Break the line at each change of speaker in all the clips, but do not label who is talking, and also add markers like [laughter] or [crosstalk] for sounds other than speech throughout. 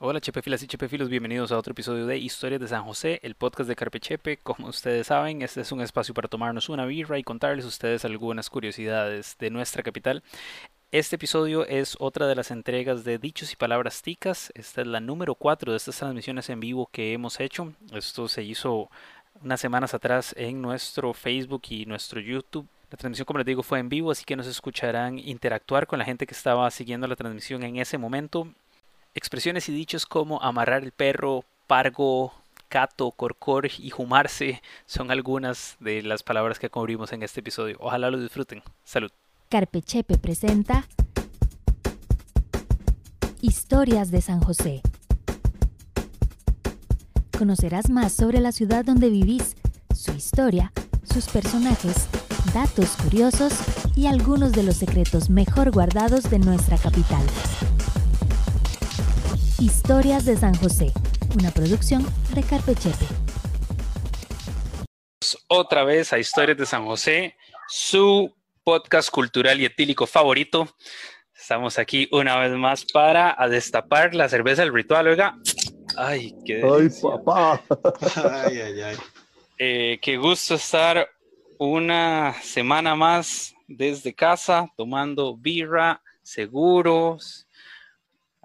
Hola Chepefilas y Chepefilos, bienvenidos a otro episodio de Historias de San José, el podcast de Carpe Chepe. Como ustedes saben, este es un espacio para tomarnos una birra y contarles a ustedes algunas curiosidades de nuestra capital. Este episodio es otra de las entregas de Dichos y Palabras Ticas. Esta es la número 4 de estas transmisiones en vivo que hemos hecho. Esto se hizo unas semanas atrás en nuestro Facebook y nuestro YouTube. La transmisión, como les digo, fue en vivo, así que nos escucharán interactuar con la gente que estaba siguiendo la transmisión en ese momento. Expresiones y dichos como amarrar el perro, pargo, cato, corcor y jumarse son algunas de las palabras que cubrimos en este episodio. Ojalá lo disfruten. Salud.
Carpechepe presenta Historias de San José. Conocerás más sobre la ciudad donde vivís, su historia, sus personajes, datos curiosos y algunos de los secretos mejor guardados de nuestra capital. Historias de San José, una producción de Carpechepe.
Otra vez a Historias de San José, su podcast cultural y etílico favorito. Estamos aquí una vez más para destapar la cerveza del ritual, oiga. Ay, qué
Ay, papá.
Ay, ay, ay.
Eh, qué gusto estar una semana más desde casa tomando birra, seguros,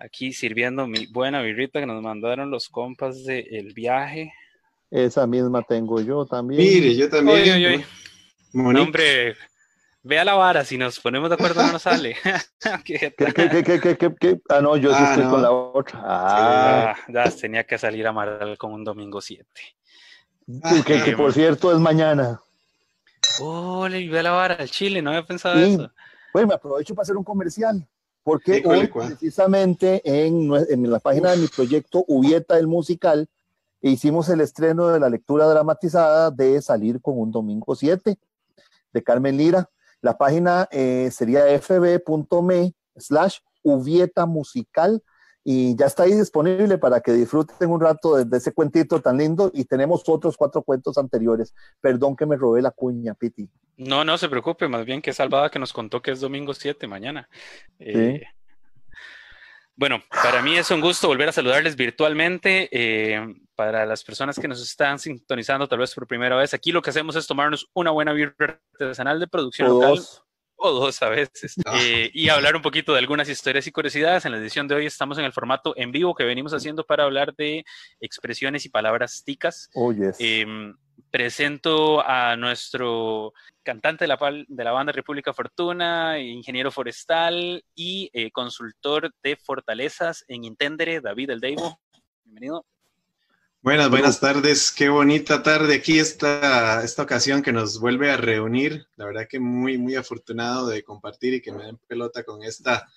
aquí sirviendo mi buena birrita que nos mandaron los compas del viaje.
Esa misma tengo yo también.
Mire, yo también.
Oye, oye, oye. No, hombre, vea la vara, si nos ponemos de acuerdo no nos sale. [laughs] ¿Qué
¿Qué, qué, qué, qué, qué, qué, qué? Ah, no, yo sí
Ah,
estoy
no.
con la otra. Ah,
Ah, ya tenía que salir a Amaral con un domingo 7.
que, que- que por cierto es mañana.
Ole, vea la vara, el chile, no había pensado
Sí.
eso.
Bueno, me aprovecho para hacer un comercial. Porque
Sí,
hoy, precisamente en la página de mi proyecto Ubieta el Musical, hicimos el estreno de la lectura dramatizada de Salir con un Domingo 7 de Carmen Lira. La página eh, sería fb.me slash Ubieta Musical y ya está ahí disponible para que disfruten un rato de, de ese cuentito tan lindo y tenemos otros cuatro cuentos anteriores. Perdón que me robé la cuña, Piti.
No, no se preocupe, más bien que salvada que nos contó que es domingo 7 mañana. Eh, Bueno, para mí es un gusto volver a saludarles virtualmente. eh, para las personas que nos están sintonizando tal vez por primera vez, aquí lo que hacemos es tomarnos una buena birra artesanal de producción
O
local
dos.
O dos a veces
Ah.
eh, y hablar un poquito de algunas historias y curiosidades. En la edición de hoy estamos en el formato en vivo que venimos haciendo para hablar de expresiones y palabras ticas.
Oh, yes.
Em, presento a nuestro cantante de la, de la banda República Fortuna, ingeniero forestal y eh, consultor de fortalezas en Intendere, David El Deivo. Bienvenido.
Buenas, buenas tardes. Qué bonita tarde aquí esta, esta ocasión que nos vuelve a reunir. La verdad que muy, muy afortunado de compartir y que me den pelota con esta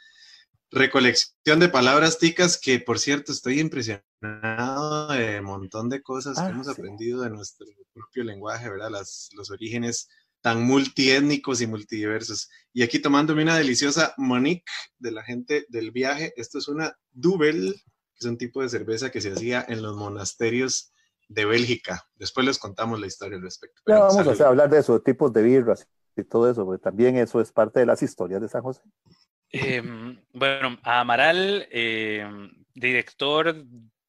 recolección de palabras ticas que, por cierto, estoy impresionado de un montón de cosas
Ah,
que hemos
sí.
aprendido de nuestro propio lenguaje, ¿verdad? Las, los orígenes tan multiétnicos y multidiversos. Y aquí tomándome una deliciosa Monique de la gente del viaje. Esto es una Double, que es un tipo de cerveza que se hacía en los monasterios de Bélgica. Después les contamos la historia al respecto.
Ya
Pero
vamos
salud.
a hablar de eso, de tipos de birras y todo eso, porque también eso es parte de las historias de San José.
Em, bueno, a Amaral, em, director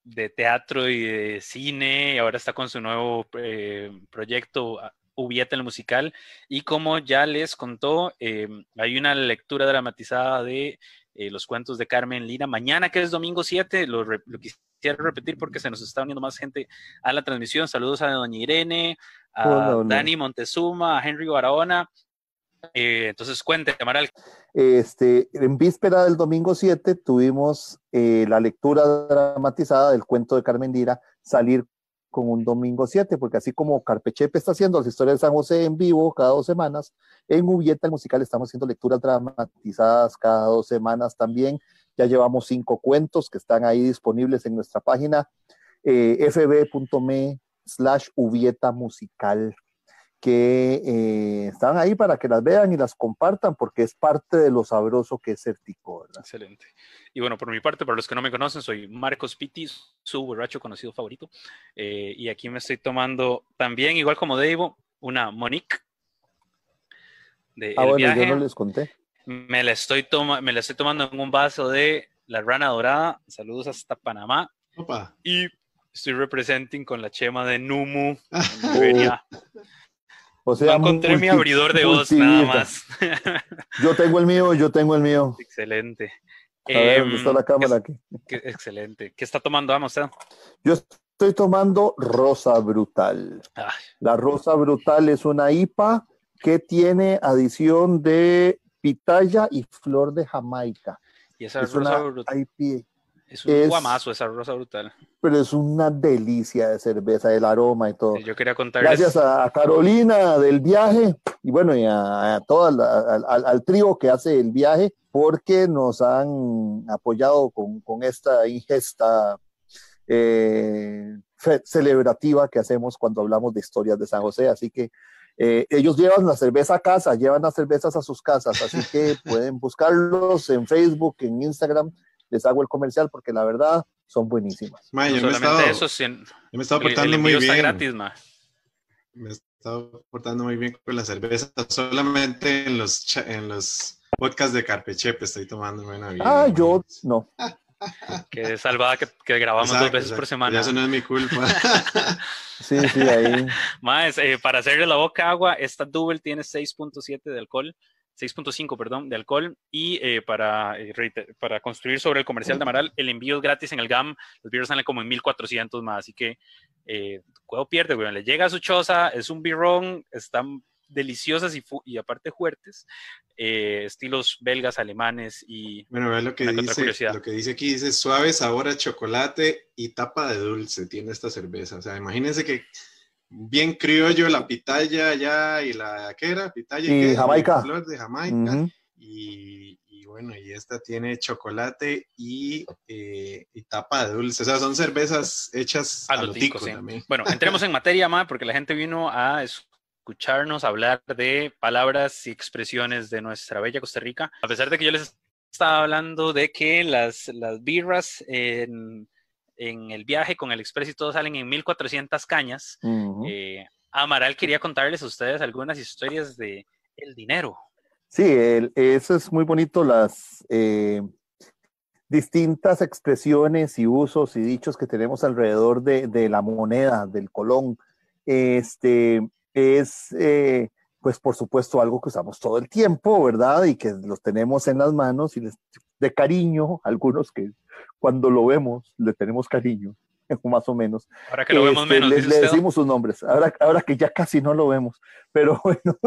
de teatro y de cine, y ahora está con su nuevo eh, proyecto a- Ubieta el musical. Y como ya les contó, em, hay una lectura dramatizada de eh, los cuentos de Carmen Lira. Mañana, que es domingo 7, lo, lo quisiera repetir porque se nos está uniendo más gente a la transmisión. Saludos a doña Irene, a. Dani Montezuma, a Henry Barahona. Eh, entonces, cuente, Amaral,
Este, en víspera del domingo 7 tuvimos eh, la lectura dramatizada del cuento de Carmen Lira, Salir con un domingo 7, porque así como Carpechepe está haciendo las historias de San José en vivo cada dos semanas, en Ubieta musical estamos haciendo lecturas dramatizadas cada dos semanas también. Ya llevamos cinco cuentos que están ahí disponibles en nuestra página eh, fb.me slash Ubieta musical que eh, están ahí para que las vean y las compartan porque es parte de lo sabroso que es ser tico, ¿verdad?
Excelente. Y bueno, por mi parte, para los que no me conocen, soy Marcos Pitis, su borracho conocido favorito. Eh, y aquí me estoy tomando también, igual como Davo, una Monique de
Ah,
El
bueno,
Viaje.
yo no les conté.
Me la, estoy toma me la estoy tomando en un vaso de La Rana Dorada, saludos hasta Panamá.
Opa.
Y estoy representing con la chema de Numu. [laughs] en
O
No
sea,
encontré mi abridor de voz, nada más. [laughs]
Yo tengo el mío, yo tengo el mío.
excelente.
A ver, ¿dónde
Em,
está la cámara aquí?
qué- excelente. ¿Qué está tomando, vamos, usted?
Yo estoy tomando Rosa Brutal.
Ay,
La Rosa Brutal es una IPA que tiene adición de pitaya y flor de Jamaica.
y esa
Es
rosa brutal.
IPA,
Es un
es-
guamazo esa rosa brutal.
pero es una delicia de cerveza, el aroma y todo.
Yo quería contarles.
Gracias a, Carolina del viaje y bueno, y a, a todo al, al- al- trío que hace el viaje porque nos han apoyado con, con esta ingesta eh, celebrativa que hacemos cuando hablamos de historias de San José. Así que eh, ellos llevan la cerveza a casa, llevan las cervezas a sus casas, así que [laughs] pueden buscarlos en Facebook, en Instagram. Les hago el comercial porque la verdad son buenísimas.
No
yo, me he
solamente
estado,
eso, sin-
yo me he estado
el, el
portando muy bien.
está gratis, ma.
Me he estado portando muy bien con la cerveza. Solamente en los, en los podcasts de Carpechepe estoy tomando una bien.
Ah, yo no. [laughs]
Que salvada que, que grabamos dos
Exacto,
veces por semana.
Ya eso no es mi culpa. [laughs]
Sí, sí, ahí. [laughs]
Más, eh, para hacerle la boca agua, esta Double tiene 6.7 de alcohol, 6.5, perdón, de alcohol. Y eh, para, eh, para construir sobre el comercial de Amaral, el envío es gratis en el GAM. Los birros salen como en 1400 más. Así que, eh, cuidado pierde, güey. Le llega a su choza, es un birrón, están deliciosas y, aparte fuertes. eh, estilos belgas, alemanes y.
Bueno, ve lo que dice, lo que dice aquí, dice suave sabor a chocolate y tapa de dulce tiene esta cerveza. O sea, imagínense que bien criollo la pitaya ya y la ¿qué era? Pitaya
Y? Jamaica.
flor de Jamaica. Y, y bueno, y esta tiene chocolate y, eh, y tapa de dulce. O sea, son cervezas hechas
A
a
lo tico,
tico
sí.
también.
Bueno, entremos en materia, ma, porque la gente vino a escucharnos hablar de palabras y expresiones de nuestra bella Costa Rica. A pesar de que yo les estaba hablando de que las, las birras en, en el viaje con el Express y todo salen en 1400 cañas, eh, Amaral quería contarles a ustedes algunas historias de el dinero.
Sí, el- eso es muy bonito, las eh, distintas expresiones y usos y dichos que tenemos alrededor de, de la moneda, del colón. Este es, eh, pues por supuesto, algo que usamos todo el tiempo, ¿verdad? Y que los tenemos en las manos y les, de cariño, algunos que cuando lo vemos le tenemos cariño, [laughs] más o menos.
Ahora que lo vemos
Este,
menos,
le, decimos sus nombres, ahora, ahora que ya casi no lo vemos. Pero [laughs] bueno,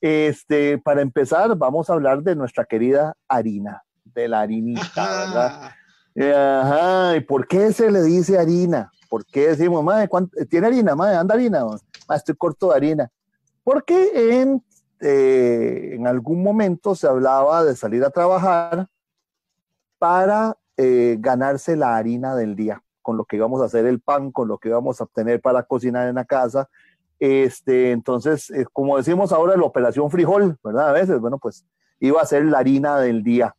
este, para empezar, vamos a hablar de nuestra querida harina, de la harinita, ¿verdad?
Ah,
Eh, Ajá, ¿y por qué se le dice harina? ¿Por qué decimos, madre, ¿cuánto- ¿tiene harina? Madre, anda harina. "Ma, estoy corto de harina. Porque en, eh, en algún momento se hablaba de salir a trabajar para eh, ganarse la harina del día, con lo que íbamos a hacer el pan, con lo que íbamos a obtener para cocinar en la casa. Este, entonces, eh, como decimos ahora, la operación frijol, ¿verdad? A veces, bueno, pues iba a ser la harina del día.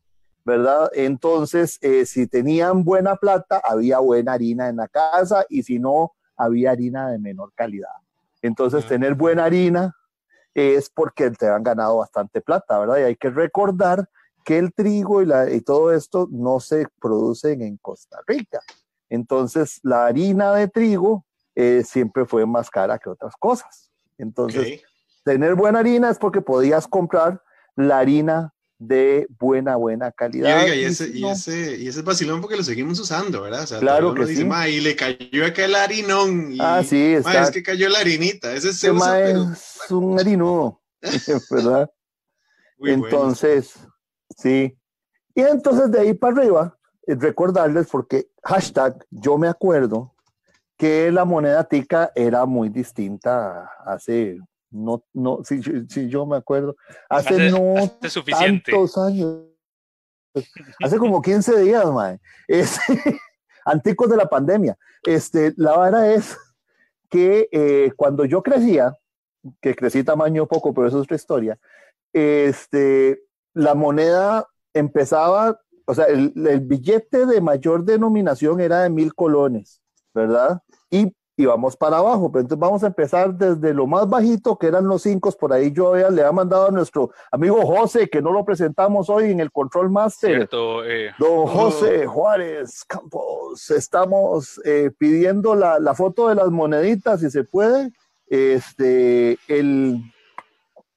¿verdad? Entonces, eh, si tenían buena plata, había buena harina en la casa y si no, había harina de menor calidad. Entonces,
Ah.
tener buena harina es porque te han ganado bastante plata, ¿verdad? Y hay que recordar que el trigo y, la- y todo esto no se producen en Costa Rica. Entonces, la harina de trigo eh, siempre fue más cara que otras cosas. Entonces, tener buena harina es porque podías comprar la harina de buena, buena
Y,
calidad.
oiga, y ese, y, ese, y ese es vacilón porque lo seguimos usando, ¿verdad? O sea,
Claro que
dice,
sí.
"Ma, y le cayó aquel harinón. Y,
Ah, sí,
"Ma, es que cayó la harinita. Ese se usa,
mae
pero
es un harinudo, [laughs] [laughs] ¿verdad?
muy bueno.
Sí. Y entonces de ahí para arriba, eh, recordarles porque hashtag yo me acuerdo que la moneda tica era muy distinta hace, no, no, si, si yo me acuerdo, hace,
Hace-
no
hace suficiente.
tantos años, hace como 15 días, mae. Es, [laughs] anticos de la pandemia. Este, la vara es que eh, cuando yo crecía, que crecí tamaño poco, pero eso es otra historia, este, la moneda empezaba, o sea, el, el billete de mayor denominación era de mil colones, ¿verdad? Y y vamos para abajo. Pero entonces vamos a empezar desde lo más bajito, que eran los cinco. Por ahí yo le había mandado a nuestro amigo José, que no lo presentamos hoy en el Control Master.
Cierto, eh.
Don José Juárez Campos, estamos eh, pidiendo la, la, foto de las moneditas, si se puede. Este, el,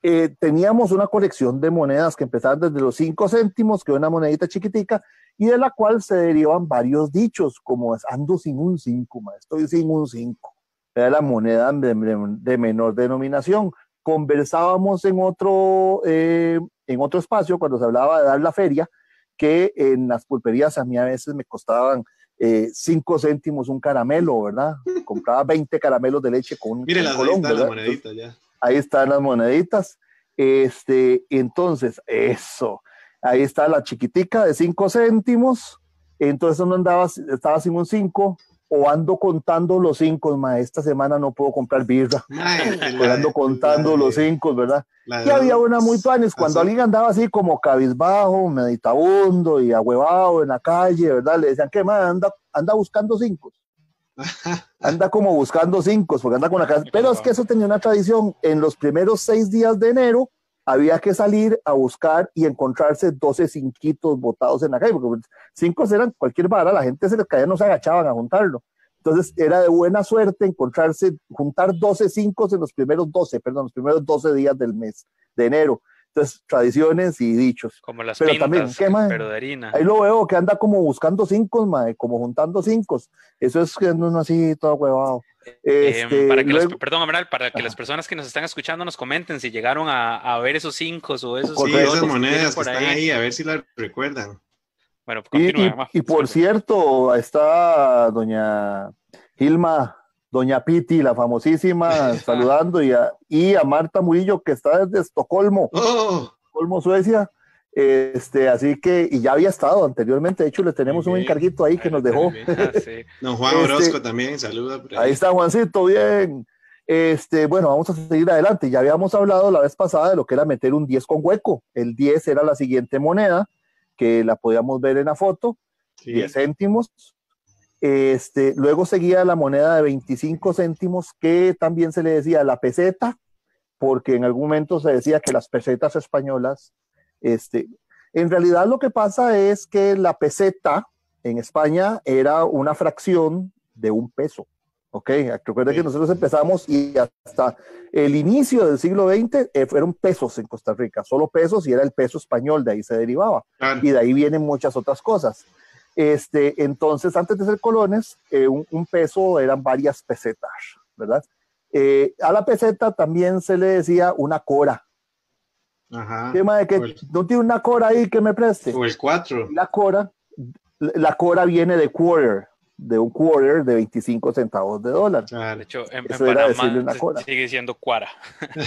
eh, teníamos una colección de monedas que empezaban desde los cinco céntimos, que era una monedita chiquitica, y de la cual se derivan varios dichos, como ando sin un 5, estoy sin un 5. Era la moneda de, de, menor denominación. Conversábamos en otro, eh, en otro espacio cuando se hablaba de dar la feria, que en las pulperías a mí a veces me costaban 5 eh, céntimos un caramelo, ¿verdad? Compraba 20 caramelos de leche con un
Mire, la,
colón,
está la monedita ya.
Ahí están las moneditas. Este, entonces, eso ahí está la chiquitica de 5 céntimos, entonces no andaba, estaba sin un 5, o ando contando los 5, esta semana no puedo comprar birra, ando contando los 5, ¿verdad? y había una muy tuanes, cuando alguien andaba así como cabizbajo, meditabundo y ahuevado en la calle, ¿verdad? Le decían, ¿qué más? Anda, anda buscando 5. [laughs] anda como buscando 5, porque anda con la casa. Pero es que eso tenía una tradición. En los primeros seis días de enero, había que salir a buscar y encontrarse 12 cinquitos botados en la calle, porque cinco eran cualquier vara, la gente se les caía, no se agachaban a juntarlo. Entonces era de buena suerte encontrarse, juntar 12 cinco en los primeros 12, perdón, los primeros 12 días del mes de enero. Entonces, tradiciones y dichos.
Como las
pero
pintas,
también, ¿qué, mae?
pero de harina.
Ahí lo veo que anda como buscando cinco, mae, como juntando cinco. Eso es que no así todo huevado. Este,
eh, para que
luego,
los, perdón, Amaral, para que las personas que nos están escuchando nos comenten si llegaron a, a ver esos cinco o esos
sí, esas monedas que están ahí, a ver si las recuerdan.
Bueno,
y, y,
continúa,
y por cierto, está doña Gilma, doña Piti, la famosísima, [laughs] saludando, y a, y a Marta Murillo, que está desde Estocolmo,
Oh,
Estocolmo, Suecia. Este, así que, y ya había estado anteriormente, de hecho le tenemos un encarguito ahí que nos dejó.
bien. Ah, sí. [laughs]
don Juan
Este-
Orozco también, saluda.
Ahí está Juancito, bien. Este, bueno, vamos a seguir adelante. Ya habíamos hablado la vez pasada de lo que era meter un 10 con hueco. El 10 era la siguiente moneda, que la podíamos ver en la foto,
Sí.
10 céntimos. Este, luego seguía la moneda de 25 céntimos, que también se le decía la peseta, porque en algún momento se decía que las pesetas españolas, este, en realidad lo que pasa es que la peseta en España era una fracción de un peso. Ok, recuerda
Sí.
que nosotros empezamos y hasta el inicio del siglo XX eh, fueron pesos en Costa Rica, solo pesos y era el peso español, de ahí se derivaba
Claro.
y de ahí vienen muchas otras cosas. Este, entonces, antes de ser colones, eh, un, un peso eran varias pesetas, ¿verdad? Eh, a la peseta también se le decía una cora.
Ajá.
¿Qué más?
O
que
el-
¿No tiene una cora ahí que me preste?
O el 4.
La cora, la cora viene de quarter, de un quarter de 25 centavos de dólar.
De
Claro.
hecho, en, en
era
Panamá
una cora.
sigue siendo cuara.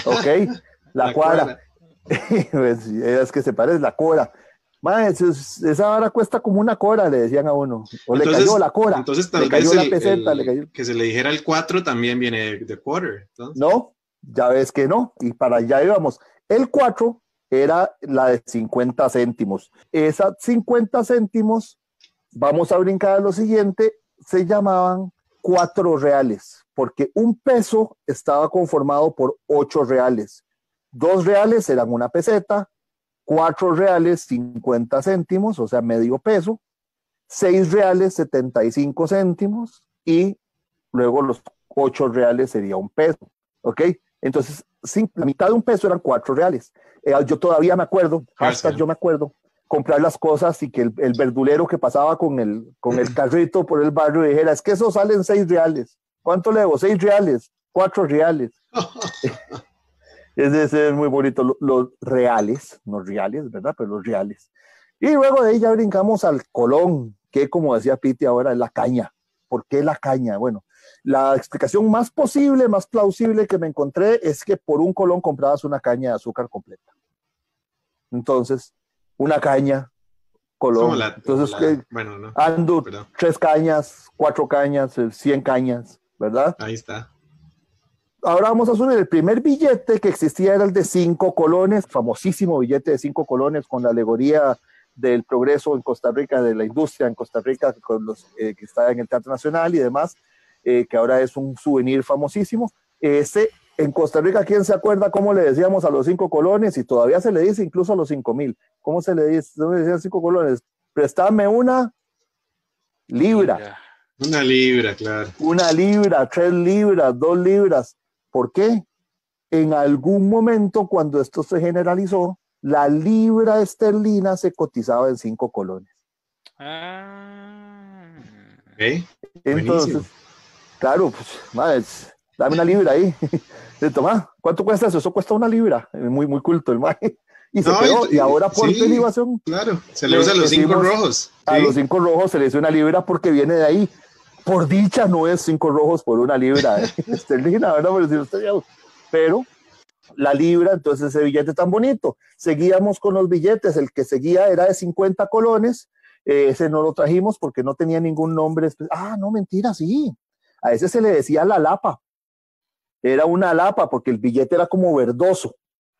¿Ok? La, cuara. [laughs] Pues, es que se parece la cora. Esa vara cuesta como una cora, le decían a uno. O le cayó la cora.
Entonces, tal
le cayó
vez
la
el-
peseta,
el-
le cayó.
que se le dijera el 4 también viene de, quarter. entonces.
No, ya ves que no. Y para allá íbamos. El 4 era la de 50 céntimos. Esas 50 céntimos, vamos a brincar a lo siguiente, se llamaban cuatro reales, porque un peso estaba conformado por ocho reales. Dos reales eran una peseta, cuatro reales 50 céntimos, o sea, medio peso, seis reales 75 céntimos y luego los ocho reales sería un peso, ¿ok? Entonces, la mitad de un peso eran cuatro reales. Eh, yo todavía me acuerdo,
Gracias.
yo me acuerdo, comprar las cosas y que el, el verdulero que pasaba con el, con el carrito por el barrio dijera, es que eso salen seis reales. ¿Cuánto le debo? Seis reales, cuatro reales. [laughs] Es ser muy bonito, lo- los reales, no reales, ¿verdad? Pero los reales. Y luego de ahí ya brincamos al colón, que como decía Piti ahora es la caña. ¿Por qué la caña? Bueno, la explicación más posible, más plausible que me encontré es que por un colón comprabas una caña de azúcar completa. Entonces, una caña, colón.
La-
Entonces,
la- bueno, no.
ando
Perdón.
tres cañas, cuatro cañas, cien cañas, ¿verdad?
Ahí está.
Ahora vamos a subir. El primer billete que existía era el de cinco colones, famosísimo billete de cinco colones con la alegoría del progreso en Costa Rica, de la industria en Costa Rica, con los eh, que está en el Teatro Nacional y demás. eh, que ahora es un souvenir famosísimo. Ese, en Costa Rica, ¿quién se acuerda cómo le decíamos a los cinco colones? Y todavía se le dice incluso a los cinco mil. ¿Cómo se le dice? ¿Cómo decían cinco colones? Préstame una libra.
Una libra, claro.
Una libra, tres libras, dos libras. ¿Por qué? En algún momento, cuando esto se generalizó, la libra esterlina se cotizaba en cinco colones.
Ah.
Ok.
Entonces,
Buenísimo.
claro, pues, más, dame una libra ahí. [laughs] Le toma, ¿cuánto cuesta eso? Eso cuesta una libra. Muy, muy culto el mae. Y se
No,
quedó.
y-
Y ahora por
sí.
derivación,
Claro, se le usa a los cinco rojos.
a los cinco rojos se le dice una libra porque viene de ahí. Por dicha no es cinco rojos por una libra eh, [laughs] esterlina, ¿verdad? Pero, si usted ya- pero la libra, entonces ese billete tan bonito. Seguíamos con los billetes, el que seguía era de 50 colones, eh, ese no lo trajimos porque no tenía ningún nombre. Ah, no, mentira, sí. A ese se le decía la lapa. Era una lapa porque el billete era como verdoso.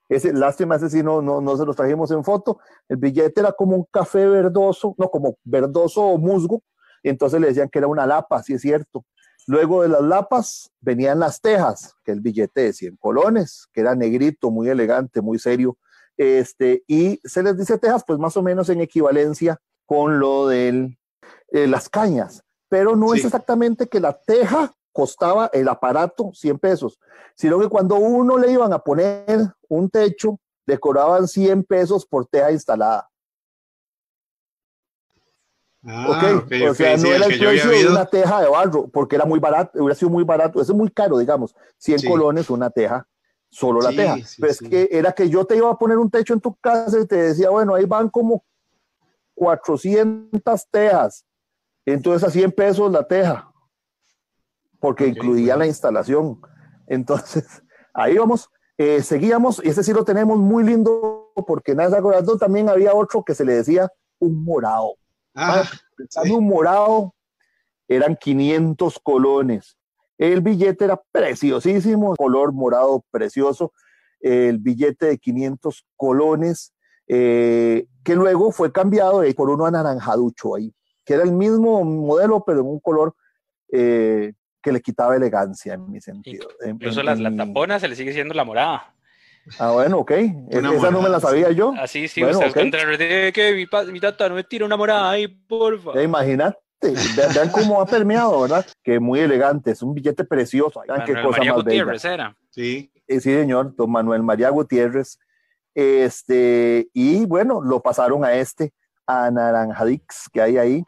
Ese, lástima, ese sí no, no, no se los trajimos en foto. El billete era como un café verdoso, no, como verdoso o musgo. Entonces le decían que era una lapa, sí es cierto. Luego de las lapas venían las tejas, que el billete de 100 colones, que era negrito, muy elegante, muy serio. Este, y se les dice tejas, pues más o menos en equivalencia con lo de las cañas. Pero no es exactamente que la teja costaba el aparato 100 pesos, sino que cuando uno le iban a poner un techo, le cobraban 100 pesos por teja instalada.
Ah,
ok,
ok,
o sea, no era el precio de una teja de barro, porque era muy barato, hubiera sido muy barato, eso es muy caro, digamos, 100
Sí.
colones una teja, solo la
Sí,
teja. Pero es que era que yo te iba a poner un techo en tu casa y te decía, bueno, ahí van como 400 tejas, entonces a 100 pesos la teja, porque incluía
bueno.
la instalación. Entonces, [laughs] ahí vamos. Eh, seguíamos, y ese sí lo tenemos muy lindo, porque nada, acordando también había otro que se le decía un morado.
Ah,
Dame
sí.
un morado, eran 500 colones. El billete era preciosísimo, color morado precioso. El billete de 500 colones, eh, que luego fue cambiado eh, por uno anaranjaducho ahí, que era el mismo modelo, pero en un color eh, que le quitaba elegancia en mi sentido. En-
Incluso
en-
las, la
en mi-
tapona se le sigue siendo la morada.
Ah, bueno, ok. [laughs]
Una
esa no me la sabía yo.
Así sí,
Bueno,
usted
ok.
contra el que mi, tata no me tira una morada ahí, porfa.
Imagínate, vean, vean cómo ha permeado, ¿verdad? Que muy elegante, es un billete precioso. Vean qué cosa
María
más bella.
Gutiérrez era.
Sí,
Eh, sí, señor, don Manuel María Gutiérrez. Este, y bueno, lo pasaron a este, a Naranjadix, que hay ahí,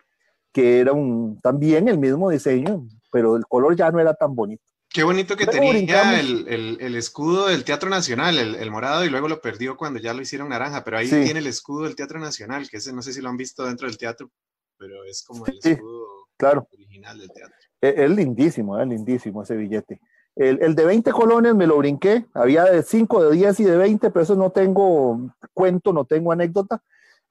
que era un, también el mismo diseño, pero el color ya no era tan bonito.
Qué bonito que tenía el, el- el escudo del Teatro Nacional, el, el morado, y luego lo perdió cuando ya lo hicieron naranja, pero ahí
Sí.
tiene el escudo del Teatro Nacional, que ese no sé si lo han visto dentro del teatro, pero es como el
Sí.
escudo
Claro,
original del teatro.
es, es lindísimo, es lindísimo ese billete. El, el de 20 colones me lo brinqué, había de 5, de 10 y de 20, pero eso no tengo cuento, no tengo anécdota.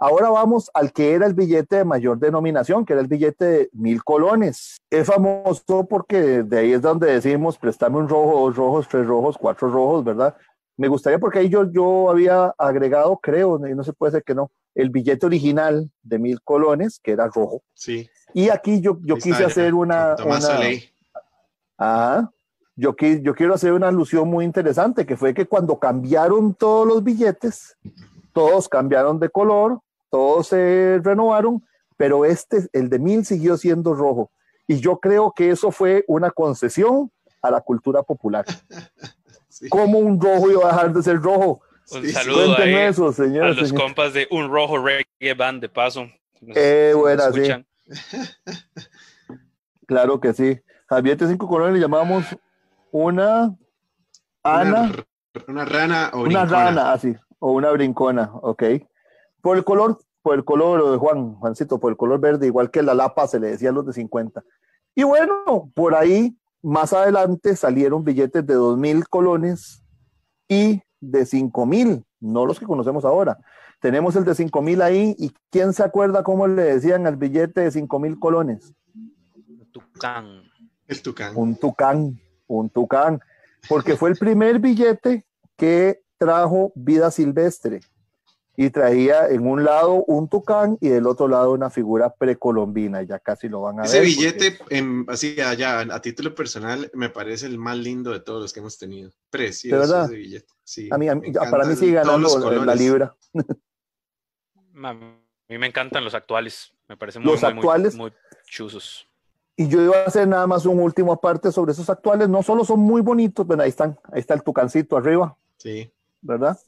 Ahora vamos al que era el billete de mayor denominación, que era el billete de mil colones. Es famoso porque de ahí es donde decimos, préstame un rojo, dos rojos, tres rojos, cuatro rojos, ¿verdad? Me gustaría porque ahí yo, yo había agregado, creo, y no se puede ser que no, el billete original de mil colones, que era rojo.
Sí.
Y aquí yo, yo quise
está,
hacer una...
Tomás
una-. Ajá. Yo, qui- yo quiero hacer una alusión muy interesante, que fue que cuando cambiaron todos los billetes, todos cambiaron de color, todos se renovaron, pero este, el de mil, siguió siendo rojo. Y yo creo que eso fue una concesión a la cultura popular. [laughs]
Sí.
¿Cómo un rojo iba a dejar de ser rojo?
Un
Sí,
saludo ahí
eso,
a los
señor.
compas de Un Rojo Reggae Band, de paso. Nos-
Eh, buena, sí.
escuchan. [laughs]
Claro que sí. Javier de cinco colones le llamábamos una Ana.
Una, rana o
Una
brincona.
rana, así, o una brincona, ok. Por el color, por el color, Juan, Juancito, por el color verde, igual que la lapa se le decía a los de 50. Y bueno, por ahí, más adelante salieron billetes de 2.000 colones y de 5.000, no los que conocemos ahora. Tenemos el de 5.000 ahí, y ¿quién se acuerda cómo le decían al billete de 5.000 colones?
Tucán.
El tucán.
un tucán, un tucán, porque fue el primer billete que trajo vida silvestre. Y traía en un lado un tucán y del otro lado una figura precolombina, ya casi lo van a
Ese
ver.
billete, en, así allá, a título personal, me parece el más lindo de todos los que hemos tenido. Precioso
verdad?
ese billete. Sí,
A mí, a mí- para mí sigue ganando la libra.
A mí me encantan los actuales. Me parecen muy,
Los
muy, muy-
actuales.
muy chuzos.
Y yo iba a hacer nada más un último aparte sobre esos actuales. No solo son muy bonitos, pero ahí están, ahí está el tucancito arriba,
Sí,
¿verdad?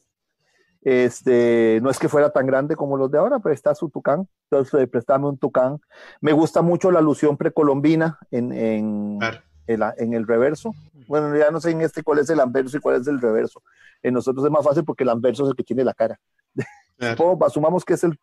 Este, no es que fuera tan grande como los de ahora, pero está su tucán. Entonces, eh, préstame un tucán. Me gusta mucho la alusión precolombina en, en,
claro.
en, la- en el reverso. Bueno, ya no sé en este cuál es el anverso y cuál es el reverso. En nosotros es más fácil porque el anverso es el que tiene la cara.
claro. [laughs]
Asumamos que es el,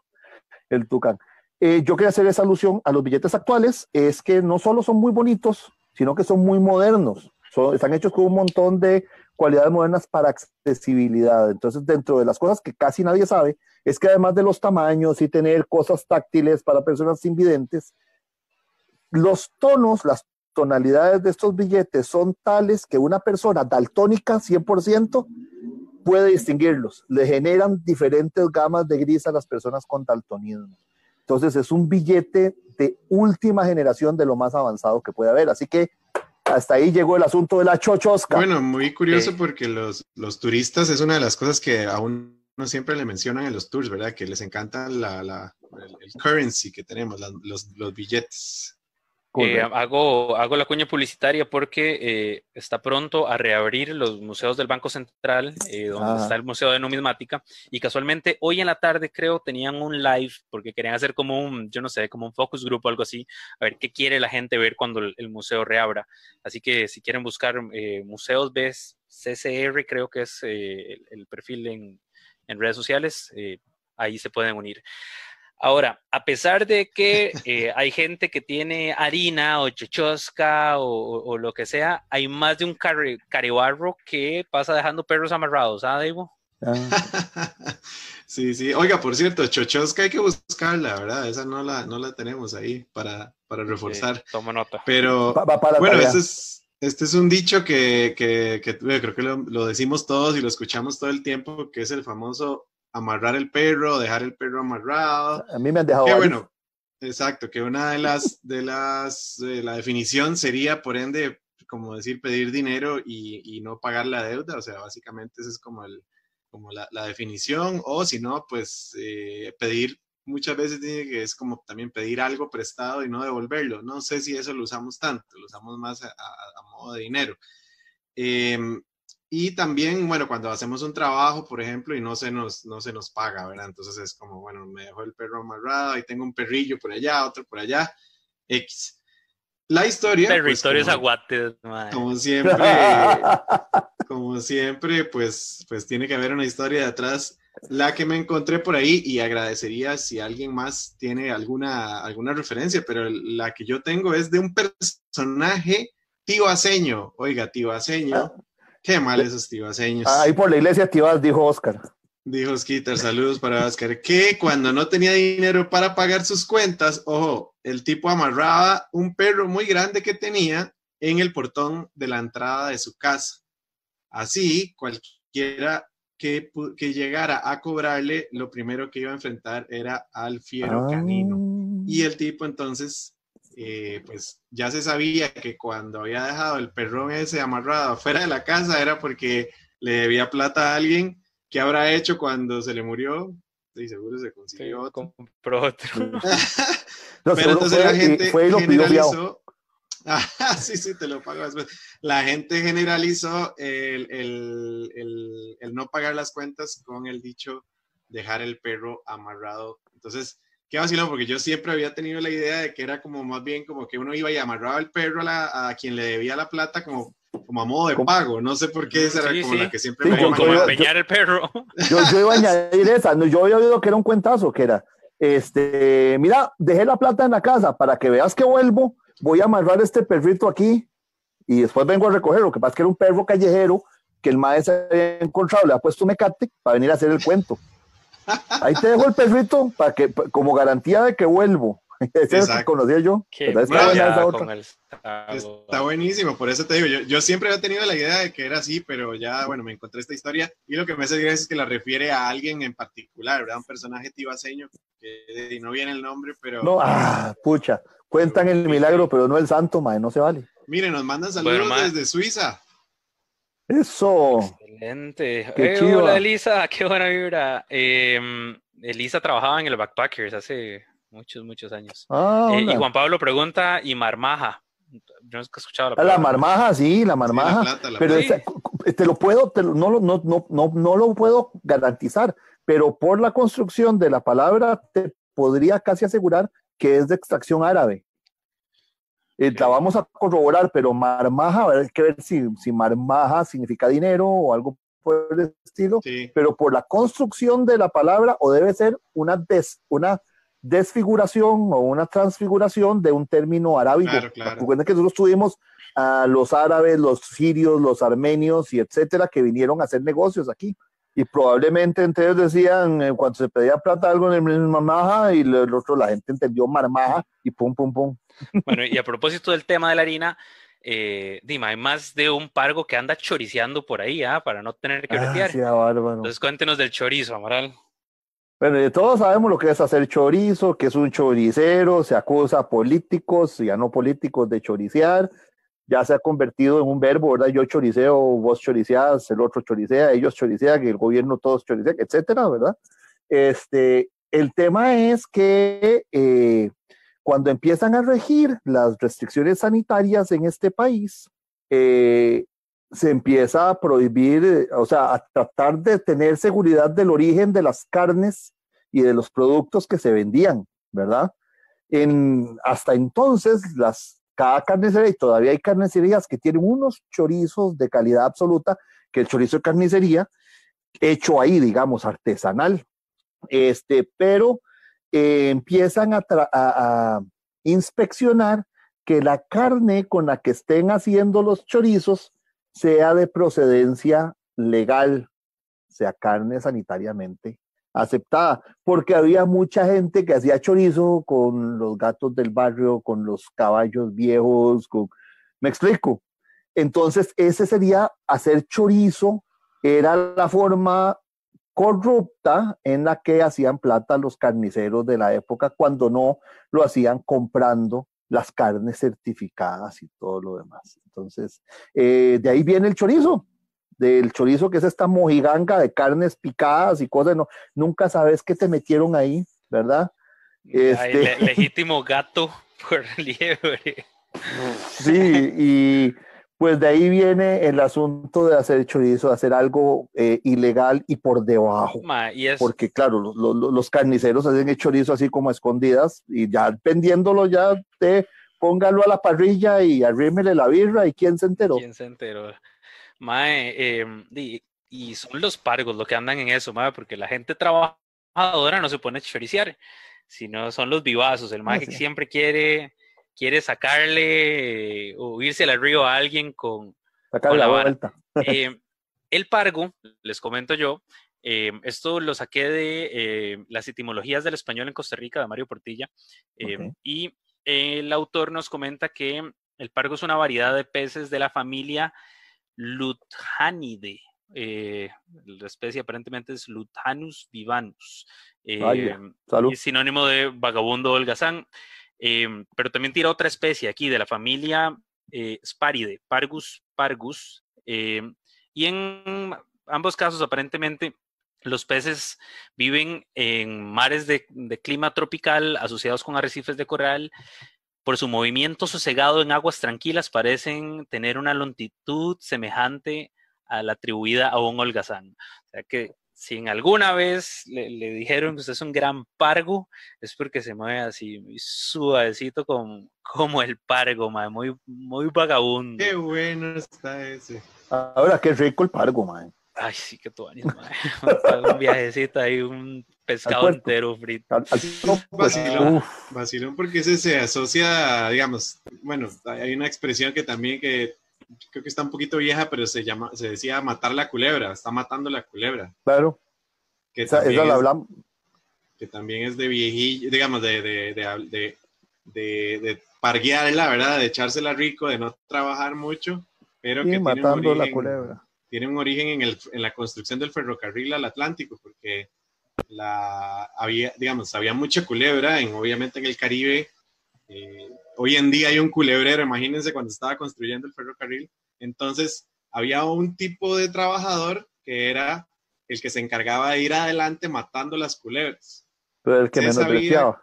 el tucán. Eh, yo quería hacer esa alusión a los billetes actuales, es que no solo son muy bonitos, sino que son muy modernos. Son, están hechos con un montón de cualidades modernas para accesibilidad. Entonces, dentro de las cosas que casi nadie sabe, es que además de los tamaños y tener cosas táctiles para personas invidentes, los tonos, las tonalidades de estos billetes son tales que una persona daltónica 100% puede distinguirlos. Le generan diferentes gamas de gris a las personas con daltonismo. Entonces es un billete de última generación de lo más avanzado que puede haber. Así que hasta ahí llegó el asunto de la chochosca.
Bueno, muy curioso porque los, los turistas es una de las cosas que a uno siempre le mencionan en los tours, ¿verdad? Que les encanta la, la- el, el currency que tenemos, la- los, los billetes.
Eh, hago, hago la cuña publicitaria porque eh, está pronto a reabrir los museos del Banco Central, eh, donde
Ajá.
está el Museo de Numismática, y casualmente hoy en la tarde creo tenían un live porque querían hacer como un, yo no sé, como un focus group o algo así, a ver qué quiere la gente ver cuando el, el museo reabra. Así que si quieren buscar eh, museos BES CCR, creo que es eh, el, el perfil en, en redes sociales, eh, ahí se pueden unir. Ahora, a pesar de que eh, hay gente que tiene harina o chochosca o, o- o lo que sea, hay más de un care- carebarro que pasa dejando perros amarrados, ¿ah?
Ah, [laughs]
sí, sí. Oiga, por cierto, Chochosca hay que buscarla, ¿verdad? Esa no la, no la tenemos ahí para, para reforzar.
Toma nota.
Pero
para
Bueno, este es, este es un dicho que, que- que, bueno, creo que lo, lo decimos todos y lo escuchamos todo el tiempo, que es el famoso amarrar el perro, dejar el perro amarrado.
A mí me han dejado
Que bueno, exacto, que una de las, de las, de la definición sería, por ende, como decir, pedir dinero y, y no pagar la deuda, o sea, básicamente esa es como, el, como la, la definición, o si no, pues eh, pedir, muchas veces dice que es como también pedir algo prestado y no devolverlo, no sé si eso lo usamos tanto, lo usamos más a, a- a modo de dinero. Em, y también, bueno, cuando hacemos un trabajo, por ejemplo, y no se nos, no se nos paga, ¿verdad? Entonces es como, bueno, me dejó el perro amarrado, y tengo un perrillo por allá, otro por allá, X. La historia... pues,
Territorios
como-
aguates, madre.
como siempre, [laughs] como siempre, pues, pues tiene que haber una historia detrás. La que me encontré por ahí y agradecería si alguien más tiene alguna, alguna referencia, pero la que yo tengo es de un personaje tibaseño. Oiga, tibaseño. Qué mal esos tibaseños.
Ahí por la iglesia Tibas dijo Oscar.
Dijo Skitter, saludos para Oscar, que cuando no tenía dinero para pagar sus cuentas, ojo, el tipo amarraba un perro muy grande que tenía en el portón de la entrada de su casa. Así, cualquiera que, que llegara a cobrarle, lo primero que iba a enfrentar era al fiero
Ah.
canino. Y el tipo entonces, eh, pues ya se sabía que cuando había dejado el perrón ese amarrado afuera de la casa era porque le debía plata a alguien. ¿Qué habrá hecho cuando se le murió? Sí, seguro se
Sí,
consiguió otro.
compró otro. [laughs]
No, [laughs]
Pero entonces
fue
la gente
fue lo
generalizó. [laughs] Ah, sí, sí, te lo pago después. La gente generalizó el, el- el- el no pagar las cuentas con el dicho dejar el perro amarrado. Entonces, qué vacilón, porque yo siempre había tenido la idea de que era como más bien como que uno iba y amarraba el perro a, la- a quien le debía la plata como, como a modo de pago. No sé por qué esa era
Sí,
como
sí.
la que siempre
Sí,
me
yo-
Como, como
yo-
empeñar el perro. [laughs]
Yo, yo iba a añadir esa. no, Yo había oído que era un cuentazo, que era, este, mira, dejé la plata en la casa para que veas que vuelvo, voy a amarrar este perrito aquí y después vengo a recogerlo. Lo que pasa es que era un perro callejero que el maestro había encontrado, le ha puesto mecate para venir a hacer el cuento. Ahí te dejo el perrito para que, como garantía de que vuelvo. [laughs] Ese es el que conocía yo. Pero está
buena
esa otra.
el.
Está buenísimo, por eso te digo, yo, yo siempre había tenido la idea de que era así, pero ya, bueno, me encontré esta historia y lo que me hace gracia es que la refiere a alguien en particular, ¿verdad? Un personaje tibaseño, que no viene el nombre, pero...
No, ah, pucha. Cuentan el milagro, pero no el santo, mae, no se vale.
Miren, nos mandan saludos
Bueno,
desde Suiza.
Eso.
Excelente.
Qué
Eh,
chiva.
hola Elisa, [laughs] qué buena vibra. Eh, Elisa trabajaba en el Backpackers hace muchos, muchos años.
Ah,
Eh, y. Juan Pablo pregunta, ¿y marmaja? Yo no he escuchado la
Ah, la
palabra.
marmaja, sí, la
Sí, la
marmaja.
plata, la
pero
plata.
esa- te lo puedo, te lo- no, lo- no, no, no, no lo puedo garantizar, pero por la construcción de la palabra te podría casi asegurar que es de extracción árabe. Eh, La vamos a corroborar, pero marmaja, hay que ver si, si marmaja significa dinero o algo por el estilo,
Sí,
pero por la construcción de la palabra o debe ser una, des- una desfiguración o una transfiguración de un término arábigo.
Claro, claro.
Recuerden que nosotros tuvimos a los árabes, los sirios, los armenios y etcétera que vinieron a hacer negocios aquí. Y probablemente ellos decían, eh, cuando se pedía plata algo en el marmaja y el otro la gente entendió marmaja y pum, pum, pum.
Bueno, y a propósito del tema de la harina, eh, Dima, hay más de un pargo que anda choriceando por ahí, ¿ah? Para no tener que
Ah, sí.
Entonces cuéntenos del chorizo, Amaral.
Bueno, todos sabemos lo que es hacer chorizo, que es un choricero, se acusa a políticos y a no políticos de choricear, ya se ha convertido en un verbo, ¿verdad? Yo choriceo, vos choriceas, el otro choricea, ellos choricean, el gobierno todos choricean, etcétera, ¿verdad? Este, el tema es que eh, cuando empiezan a regir las restricciones sanitarias en este país, eh, se empieza a prohibir, o sea, a tratar de tener seguridad del origen de las carnes y de los productos que se vendían, ¿verdad? En, hasta entonces, las, cada carnicería, y todavía hay carnicerías que tienen unos chorizos de calidad absoluta, que el chorizo de carnicería, hecho ahí, digamos, artesanal, este, pero eh, empiezan a, a inspeccionar que la carne con la que estén haciendo los chorizos sea de procedencia legal, sea carne sanitariamente aceptada, porque había mucha gente que hacía chorizo con los gatos del barrio, con los caballos viejos, con... me explico. Entonces, ese sería hacer chorizo, era la forma corrupta en la que hacían plata los carniceros de la época cuando no lo hacían comprando las carnes certificadas y todo lo demás. Entonces, eh, de ahí viene el chorizo, del chorizo que es esta mojiganga de carnes picadas y cosas, no, nunca sabes qué te metieron ahí, ¿verdad?
Ay,
Este-
le- [laughs] legítimo gato por liebre.
Sí, y pues de ahí viene el asunto de hacer chorizo, de hacer algo eh, ilegal y por debajo.
Ma, y es,
Porque claro, los, los- los carniceros hacen el chorizo así como a escondidas y ya vendiéndolo ya te póngalo a la parrilla y arrímele la birra y quién se enteró.
¿Quién se enteró? Mae, em, di- y son los pargos los que andan en eso, mae, porque la gente trabajadora no se pone a choriciar, sino son los vivazos, el mae
Ah,
que
sí. [laughs]
siempre quiere, quiere sacarle eh, o irse al río a alguien con, con
la
la
vuelta. [laughs]
Eh, el pargo, les comento yo, eh, esto lo saqué de eh, las etimologías del español en Costa Rica de Mario Portilla, eh,
Ok.
y el autor nos comenta que el pargo es una variedad de peces de la familia Luthanidae. eh, la especie aparentemente es Luthanus vivanus. Eh,
Salud.
es sinónimo de vagabundo holgazán, em, pero también tira otra especie aquí de la familia eh, Sparide, Pargus pargus, em, y en ambos casos aparentemente los peces viven en mares de, de clima tropical asociados con arrecifes de coral. Por su movimiento sosegado en aguas tranquilas parecen tener una longitud semejante a la atribuida a un holgazán. O sea que si en alguna vez le, le dijeron que usted es un gran pargo, es porque se mueve así, muy suavecito como, como el pargo, mae, muy, muy vagabundo.
Qué bueno está ese.
Ahora qué rico el pargo, man.
Ay, sí, que tú [laughs] un viajecito ahí, un pescado entero frito.
Al- al- no, pues,
Vacilón. Vacilón porque ese se asocia, digamos, bueno, hay una expresión que también que creo que está un poquito vieja, pero se llama, se decía matar la culebra, está matando la culebra,
claro,
que,
esa,
también,
esa la
es,
hablamos.
que también es de viejillo, digamos, de, de, de, de de, de parguearla, ¿verdad? De echársela rico, de no trabajar mucho, pero
Y
que
matando
tiene un
la
origen,
culebra.
tiene un origen en, el, en la construcción del ferrocarril al Atlántico, porque la, había, digamos, había mucha culebra, en, obviamente en el Caribe. eh, hoy en día hay un culebrero, imagínense cuando estaba construyendo el ferrocarril. Entonces, había un tipo de trabajador que era el que se encargaba de ir adelante matando las culebras.
Pero el que
Se
menos
sabía.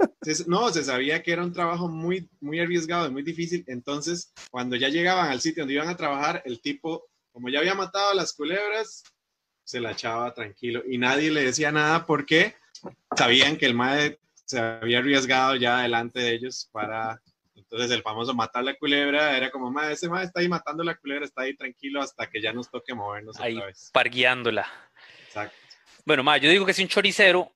[laughs] Se- no, se sabía que era un trabajo muy, muy arriesgado y muy difícil. Entonces, cuando ya llegaban al sitio donde iban a trabajar, el tipo, como ya había matado a las culebras, se la echaba tranquilo y nadie le decía nada porque sabían que el mae se había arriesgado ya delante de ellos para. Entonces, el famoso matar la culebra era como, mae, ese mae está ahí matando la culebra, está ahí tranquilo hasta que ya nos toque movernos
Ahí.
otra vez.
Pargueándola.
Exacto.
Bueno, ma, yo digo que si un choricero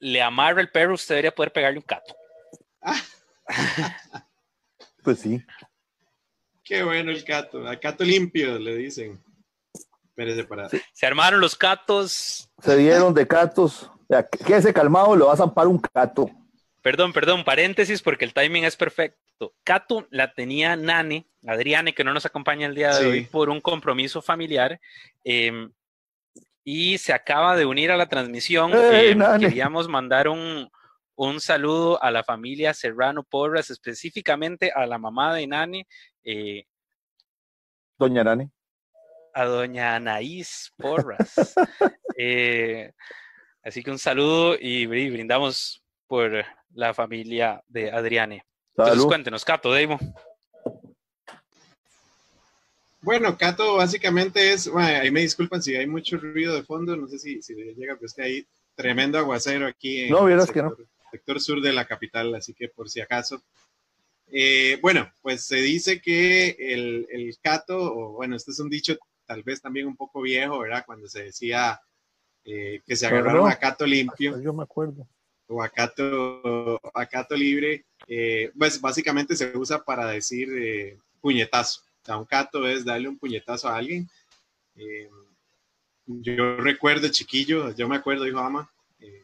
le amarra el perro, usted debería poder pegarle un cato. [laughs]
Pues sí.
Qué bueno el cato. A cato limpio, le dicen. Espérese para.
Se armaron los catos.
Se dieron de catos. Ya, Quédese calmado, lo va a zampar un cato.
Perdón, perdón, paréntesis porque el timing es perfecto. Cato la tenía Nane, Adriane, que no nos acompaña el día de
Sí.
hoy por un compromiso familiar. eh, y se acaba de unir a la transmisión.
¡Ey,
Eh, queríamos mandar un, un saludo a la familia Serrano Porras, específicamente a la mamá de Nane, eh,
Doña Nani.
A doña Anaís Porras. [laughs] Eh, así que un saludo y, bri- brindamos por la familia de Adriane. Entonces
Salud.
cuéntenos, Cato, Deimo.
Bueno, Cato básicamente es, bueno, ahí me disculpan si hay mucho ruido de fondo, no sé si, si le llega, pero es que hay tremendo aguacero aquí en
No,
el
que no.
sector, sector sur de la capital, así que por si acaso. Eh, bueno, pues se dice que el, el Cato, o bueno, este es un dicho tal vez también un poco viejo, ¿verdad? Cuando se decía eh, que se agarraron a Cato limpio
Yo me acuerdo.
o acato, acato libre, eh, pues básicamente se usa para decir eh, puñetazo. O sea, un cato es darle un puñetazo a alguien. Yo recuerdo chiquillo, yo me acuerdo, dijo Ama,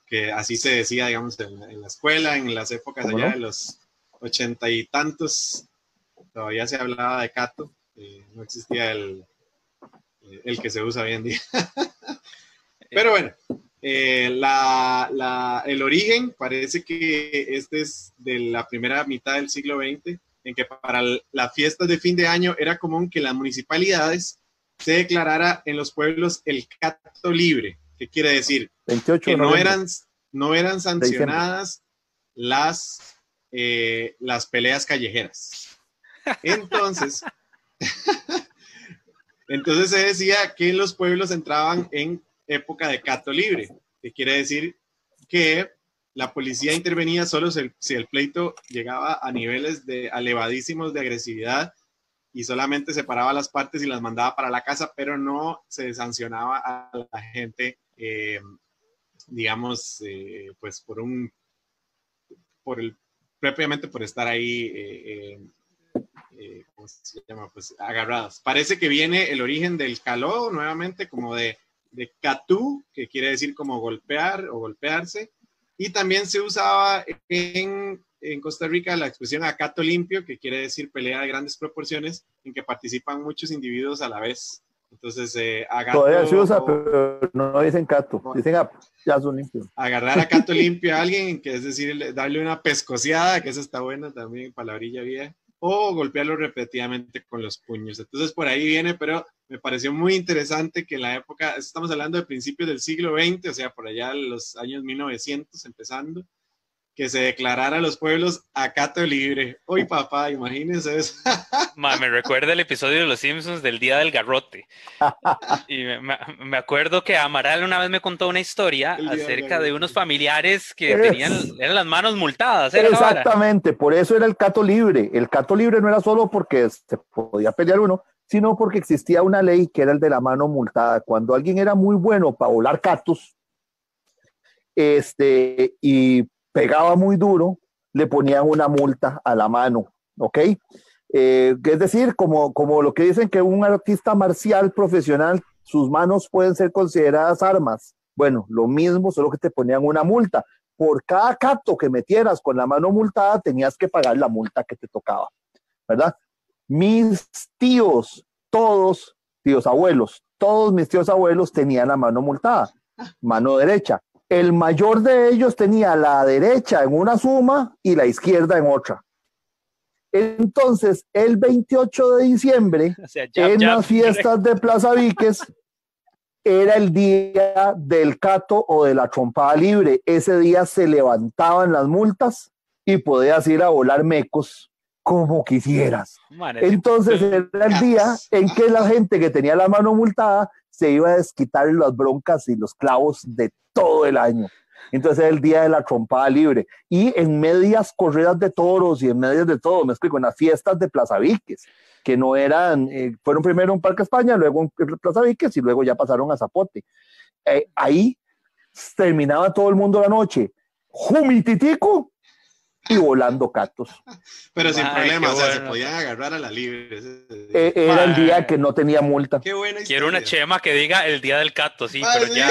que así se decía, digamos, en, en la escuela, en las épocas
¿Cómo
allá
no?
de los ochenta y tantos, todavía se hablaba de cato, no existía el, el que se usa hoy en día. [laughs] Pero bueno, eh, la, la- el origen parece que este es de la primera mitad del siglo XX, en que para las fiestas de fin de año era común que las municipalidades se declarara en los pueblos el cato libre, que quiere decir
28
que eran, no eran sancionadas las, eh, las peleas callejeras. [laughs] Entonces, entonces se decía que los pueblos entraban en época de cato libre, que quiere decir que la policía intervenía solo si el, pleito llegaba a niveles de elevadísimos de agresividad y solamente separaba las partes y las mandaba para la casa, pero no se sancionaba a la gente, eh, digamos, eh, pues por un, por el, propiamente por estar ahí, eh, eh, ¿cómo se llama? Pues agarrados. Parece que viene el origen del caló, nuevamente, como de, de catú, que quiere decir como golpear o golpearse, y también se usaba en, en Costa Rica la expresión acato limpio, que quiere decir pelea de grandes proporciones, en que participan muchos individuos a la vez. Entonces, eh, agato
Todavía se usa, pero no dicen cato. Dicen ah, ya son limpios.
agarrar a cato [laughs] limpio a alguien, que es decir, le- darle una pescoceada, que eso está buena también, palabrilla vieja, o golpearlo repetidamente con los puños. Entonces por ahí viene, pero me pareció muy interesante que en la época, estamos hablando de principios del siglo XX, o sea, por allá los años 1900 empezando, que se declarara a los pueblos acato libre. Hoy papá, imagínense eso. [laughs]
Ma, me recuerda el episodio de Los Simpsons del Día del Garrote. Y me, acuerdo que Amaral una vez me contó una historia acerca de unos familiares que
Es-
tenían eran las manos multadas. Vara.
Exactamente, por eso era el cato libre. El cato libre no era solo porque se podía pelear uno, sino porque existía una ley que era el de la mano multada. Cuando alguien era muy bueno para volar catos, este, y pegaba muy duro, le ponían una multa a la mano, ¿ok? Eh, es decir, como, como lo que dicen que un artista marcial profesional, sus manos pueden ser consideradas armas. Bueno, lo mismo, solo que te ponían una multa. por cada cato que metieras con la mano multada, tenías que pagar la multa que te tocaba, ¿verdad? Mis tíos, todos, tíos abuelos, todos mis tíos abuelos tenían la mano multada, mano derecha. El mayor de ellos tenía la derecha en una suma y la izquierda en otra. Entonces, el 28 de diciembre, [laughs] en las fiestas de Plaza Víquez, era el día del cato o de la trompada libre. Ese día se levantaban las multas y podías ir a volar mecos como quisieras. Entonces era el día en que la gente que tenía la mano multada se iba a desquitar las broncas y los clavos de todo el año. Entonces era el día de la trompada libre. Y en medias corridas de toros y en medias de todo, me explico, en las fiestas de Plaza Víquez, que no eran, eh, fueron primero en Parque España, luego en Plaza Víquez y luego ya pasaron a Zapote. Eh, ahí terminaba todo el mundo la noche, jumititico y volando catos.
Pero sin problema, o sea, se podían agarrar a la libre.
Eh, era el día que no tenía multa.
Qué Quiero una chema que diga el día del cato, sí, pero ya.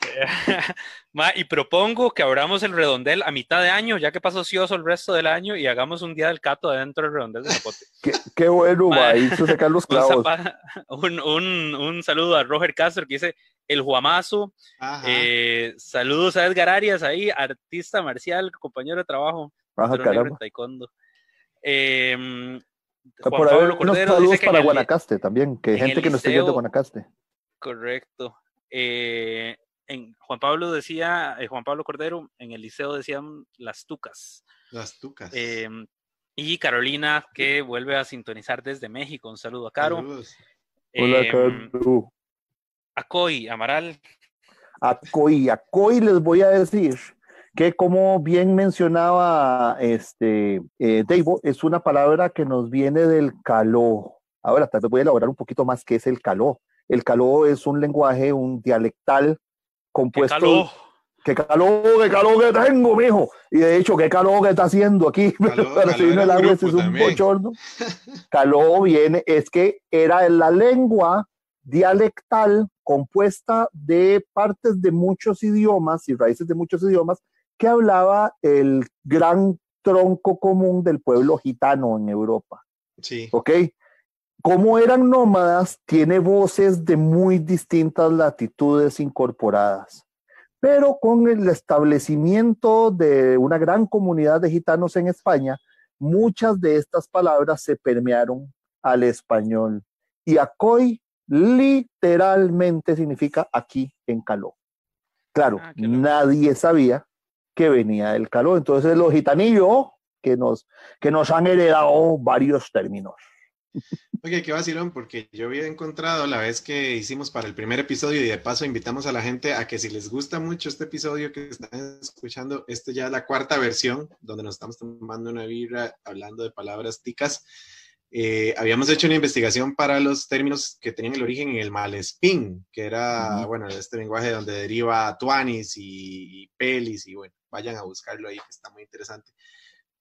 [laughs] y propongo que abramos el redondel a mitad de año, ya que pasó ocioso el resto del año, y hagamos un día del cato adentro del redondel de Zapote.
qué, bueno, ma, hizo sacar los [laughs] clavos.
Un, un, un, saludo a Roger Castro que dice el Juamazo. Eh, saludos a Edgar Arias ahí, artista marcial, compañero de trabajo.
Ajá,
taekwondo. Eh,
Juan Por Pablo Cordero saludos dice que para Guanacaste también, que gente que nos esté viendo Guanacaste.
Correcto. Eh, Juan Pablo decía, eh, Juan Pablo Cordero, en el liceo decían las tucas.
Las tucas.
Em, y Carolina, que vuelve a sintonizar desde México. Un saludo a Caro.
Hola, em, Caro.
Acoy, Amaral.
Acoy, Acoy les voy a decir que como bien mencionaba este eh, Dave, es una palabra que nos viene del caló. Ahora tal vez voy a elaborar un poquito más qué es el caló. El caló es un lenguaje, un dialectal compuesto. ¿Qué calor? ¿Qué calor, que tengo, mijo? Y de hecho, ¿qué calor que está haciendo aquí? Para el agua, es un bochorno. [laughs] calor viene, es que era la lengua dialectal compuesta de partes de muchos idiomas y raíces de muchos idiomas que hablaba el gran tronco común del pueblo gitano en Europa.
Sí.
¿Ok? como eran nómadas, tiene voces de muy distintas latitudes incorporadas. Pero con el establecimiento de una gran comunidad de gitanos en España, muchas de estas palabras se permearon al español. Y acoy literalmente significa aquí en caló. Claro, ah, nadie sabía que venía del caló. Entonces los gitanillos que nos, que nos han heredado varios términos.
Oye, qué vacilón, porque yo había encontrado la vez que hicimos para el primer episodio y de paso invitamos a la gente a que si les gusta mucho este episodio que están escuchando, este ya es la cuarta versión donde nos estamos tomando una vibra hablando de palabras ticas. Eh, habíamos hecho una investigación para los términos que tenían el origen en el malespín, que era, bueno, este lenguaje donde deriva tuanis y pelis y bueno, vayan a buscarlo ahí, que está muy interesante.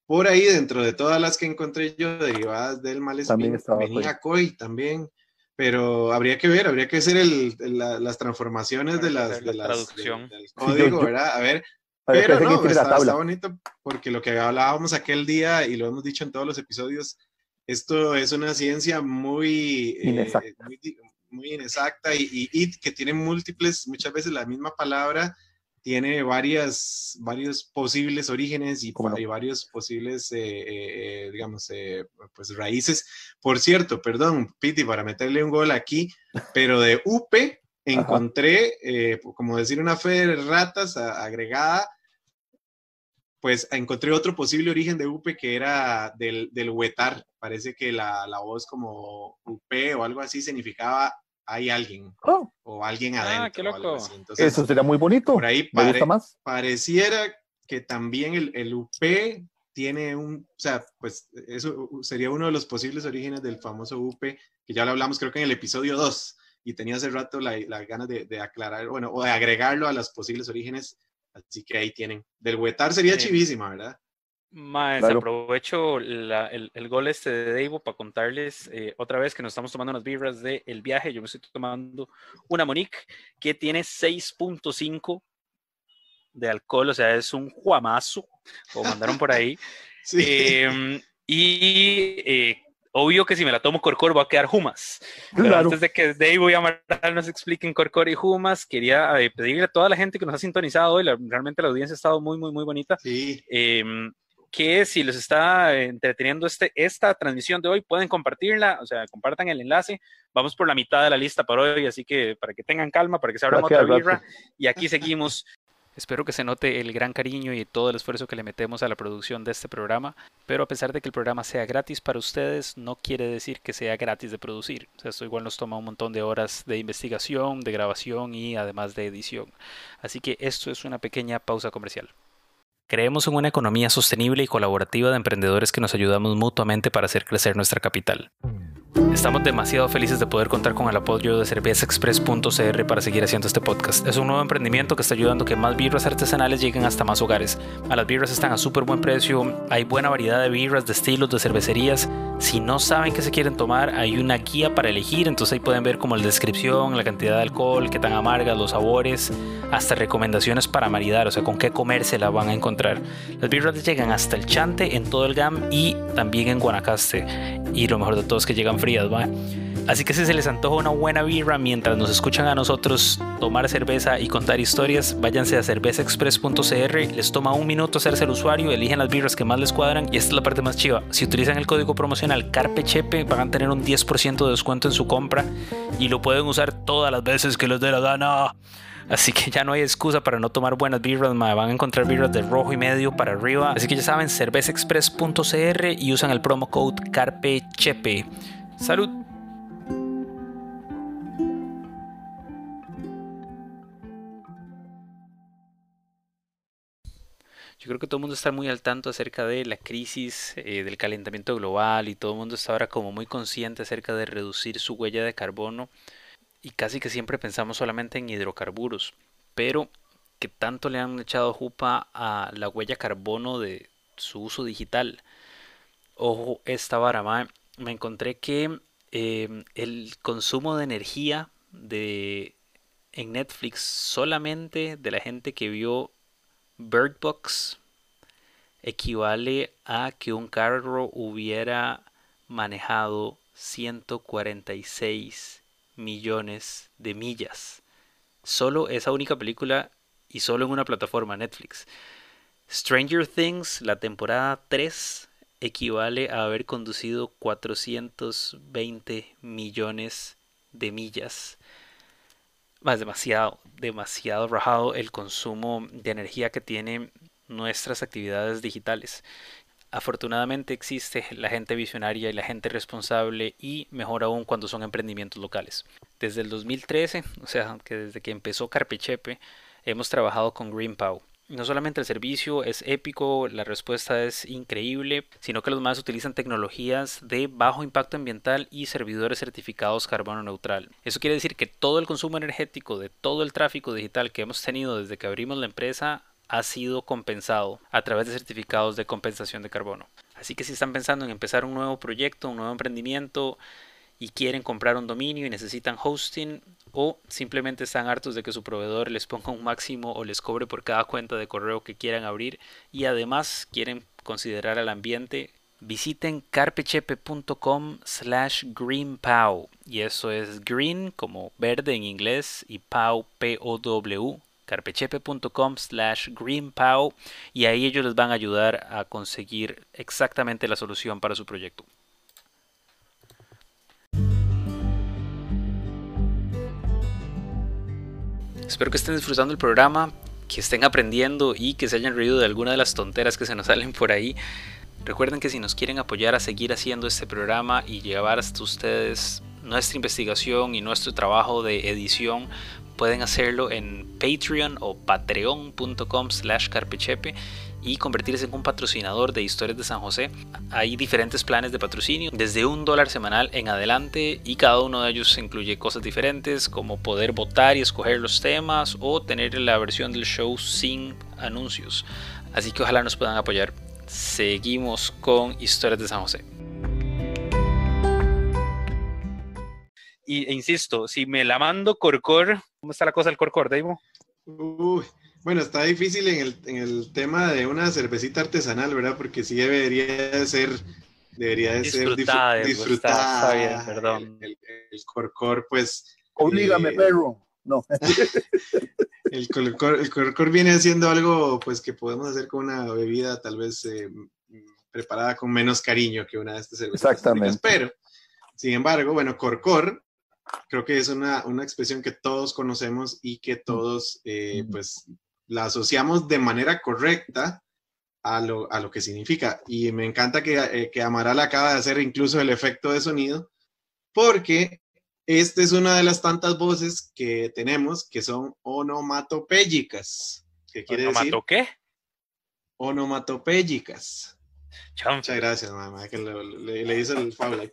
Por ahí, dentro de todas las que encontré yo derivadas del malespín, venía COI también, pero habría que ver, habría que hacer el, las transformaciones de las, de las del código, ¿verdad? A ver, pero no, está, está, bonito porque lo que hablábamos aquel día y lo hemos dicho en todos los episodios, esto es una ciencia muy
eh, inexacta,
muy, inexacta y, y, que tiene múltiples, muchas veces la misma palabra tiene varias, varios posibles orígenes y, varios posibles, eh, eh, digamos, pues raíces. Por cierto, perdón, Piti, para meterle un gol aquí, [laughs] pero de UPE encontré, como decir, una fe de ratas agregada, pues encontré otro posible origen de UPE que era del, del huetar. Parece que la, la voz como UPE o algo así significaba hay alguien oh. o alguien adentro. Ah, qué loco.
Eso sería muy bonito.
Por ahí Me gusta más. pareciera que también el, el, UP tiene un, o sea, pues eso sería uno de los posibles orígenes del famoso UP, que ya lo hablamos creo que en el episodio 2, y tenía hace rato la, la ganas de, de, aclarar, bueno, o de agregarlo a los posibles orígenes, así que ahí tienen. Del huetar sería chivísima, ¿verdad?
Más, aprovecho el, el, gol este de Davo para contarles eh, otra vez que nos estamos tomando unas vibras del el viaje. Yo me estoy tomando una Monique que tiene 6.5 de alcohol, o sea, es un juamazo, o mandaron por ahí. [laughs] Em, y eh, obvio que si me la tomo Corcor va a quedar Jumas. Pero antes de que Dave y Amaral nos expliquen Corcor y Jumas, quería eh, pedirle a toda la gente que nos ha sintonizado hoy, realmente la audiencia ha estado muy, muy, muy bonita.
Sí.
Em, que si les está entreteniendo este, esta transmisión de hoy, pueden compartirla, o sea, compartan el enlace. Vamos por la mitad de la lista para hoy, así que para que tengan calma, para que se abran otra birra. Y aquí seguimos. Espero que se note el gran cariño y todo el esfuerzo que le metemos a la producción de este programa, pero a pesar de que el programa sea gratis para ustedes, no quiere decir que sea gratis de producir. Esto igual nos toma un montón de horas de investigación, de grabación y además de edición. Así que esto es una pequeña pausa comercial. Creemos en una economía sostenible y colaborativa de emprendedores que nos ayudamos mutuamente para hacer crecer nuestra capital. Estamos demasiado felices de poder contar con el apoyo de cervezaexpress.cr para seguir haciendo este podcast. Es un nuevo emprendimiento que está ayudando a que más birras artesanales lleguen hasta más hogares. A las birras están a súper buen precio, hay buena variedad de birras, de estilos, de cervecerías. Si no saben qué se quieren tomar, hay una guía para elegir, entonces ahí pueden ver como la descripción, la cantidad de alcohol, qué tan amargas, los sabores, hasta recomendaciones para maridar, o sea, con qué comerse la van a encontrar. Las birras llegan hasta el Chante en todo el GAM y también en Guanacaste. Y lo mejor de todo es que llegan frías, ¿va? Así que si se les antoja una buena birra mientras nos escuchan a nosotros tomar cerveza y contar historias, váyanse a cervezaexpress.cr, les toma un minuto hacerse el usuario, eligen las birras que más les cuadran y esta es la parte más chiva. Si utilizan el código promocional CARPECHEPE van a tener un 10% de descuento en su compra y lo pueden usar todas las veces que les dé la gana. Así que ya no hay excusa para no tomar buenas birras, van a encontrar birras de rojo y medio para arriba. Así que ya saben, cervezaexpress.cr y usan el promo code CARPECHEPE. Salud. Yo creo que todo el mundo está muy al tanto acerca de la crisis eh, del calentamiento global y todo el mundo está ahora como muy consciente acerca de reducir su huella de carbono y casi que siempre pensamos solamente en hidrocarburos, pero que tanto le han echado jupa a la huella carbono de su uso digital. Ojo, esta vara, me encontré que em, el consumo de energía de, en Netflix solamente de la gente que vio Bird Box equivale a que un carro hubiera manejado 146 millones de millas. Solo esa única película y solo en una plataforma Netflix. Stranger Things, la temporada 3, equivale a haber conducido 420 millones de millas. Más demasiado, demasiado rajado el consumo de energía que tienen nuestras actividades digitales. Afortunadamente existe la gente visionaria y la gente responsable y mejor aún cuando son emprendimientos locales. Desde el 2013, o sea, que desde que empezó Carpechepe, hemos trabajado con GreenPow. No solamente el servicio es épico, la respuesta es increíble, sino que los más utilizan tecnologías de bajo impacto ambiental y servidores certificados carbono neutral. Eso quiere decir que todo el consumo energético de todo el tráfico digital que hemos tenido desde que abrimos la empresa ha sido compensado a través de certificados de compensación de carbono. Así que si están pensando en empezar un nuevo proyecto, un nuevo emprendimiento y quieren comprar un dominio y necesitan hosting o simplemente están hartos de que su proveedor les ponga un máximo o les cobre por cada cuenta de correo que quieran abrir y además quieren considerar al ambiente, visiten carpechepe.com slash greenpow y eso es green como verde en inglés y pow p-o-w carpechepe.com slash greenpow y ahí ellos les van a ayudar a conseguir exactamente la solución para su proyecto. Espero que estén disfrutando el programa, que estén aprendiendo y que se hayan reído de alguna de las tonteras que se nos [laughs] salen por ahí. Recuerden que si nos quieren apoyar a seguir haciendo este programa y llevar hasta ustedes nuestra investigación y nuestro trabajo de edición, pueden hacerlo en Patreon o patreon.com slash carpechepe y convertirse en un patrocinador de Historias de San José. Hay diferentes planes de patrocinio, desde un dólar semanal en adelante y cada uno de ellos incluye cosas diferentes como poder votar y escoger los temas o tener la versión del show sin anuncios. Así que ojalá nos puedan apoyar. Seguimos con Historias de San José. Y, e insisto, si me la mando Corcor, ¿cómo está la cosa del Corcor, Davo?
Uy, Bueno, está difícil en el, en el tema de una cervecita artesanal, ¿verdad? Porque sí debería de ser, debería de ser
Disfrutada,
disfr-
pues,
disfrutada.
está- está bien, perdón.
El, el- el corcor, pues,
Oblígame,
Eh,
perro. No. [laughs]
el corcor, el corcor viene haciendo algo, pues, que podemos hacer con una bebida tal vez eh, preparada con menos cariño que una de estas cervezas.
Exactamente.
Pero, sin embargo, bueno, corcor creo que es una, una expresión que todos conocemos y que todos, eh, pues, la asociamos de manera correcta a lo, a lo que significa. Y me encanta que, eh, que Amaral acaba de hacer incluso el efecto de sonido, porque esta es una de las tantas voces que tenemos que son onomatopéyicas. ¿Qué quiere
¿No
decir?
qué?
Onomatopéyicas.
Chanfle.
Muchas gracias, mamá, que lo- le, le hizo el fábula.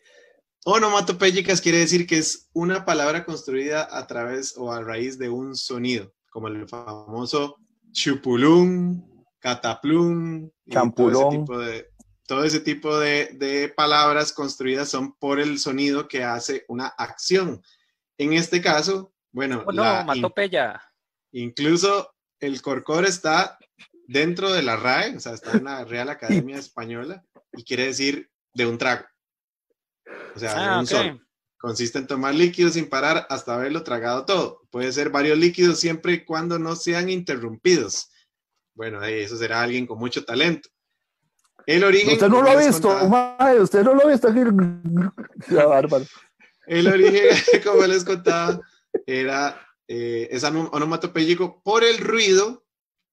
Onomatopéyicas quiere decir que es una palabra construida a través o a raíz de un sonido, como el famoso chupulún, cataplum, y todo ese
Champulón.
tipo de, todo ese tipo de, de palabras construidas son por el sonido que hace una acción. En este caso, bueno,
Oh, no,
la in- incluso el corcor está dentro de la RAE, o sea, está en la Real Academia Española y quiere decir de un trago. O sea,
Ah,
un
ok.
solo. Consiste en tomar líquidos sin parar hasta haberlo tragado todo. Puede ser varios líquidos siempre y cuando no sean interrumpidos. Bueno, eso será alguien con mucho talento. El origen.
Usted no lo ha visto, usted no lo ha visto [laughs] bárbaro.
El origen, [laughs] como les contaba, era eh, es ono- onomatopéyico por el ruido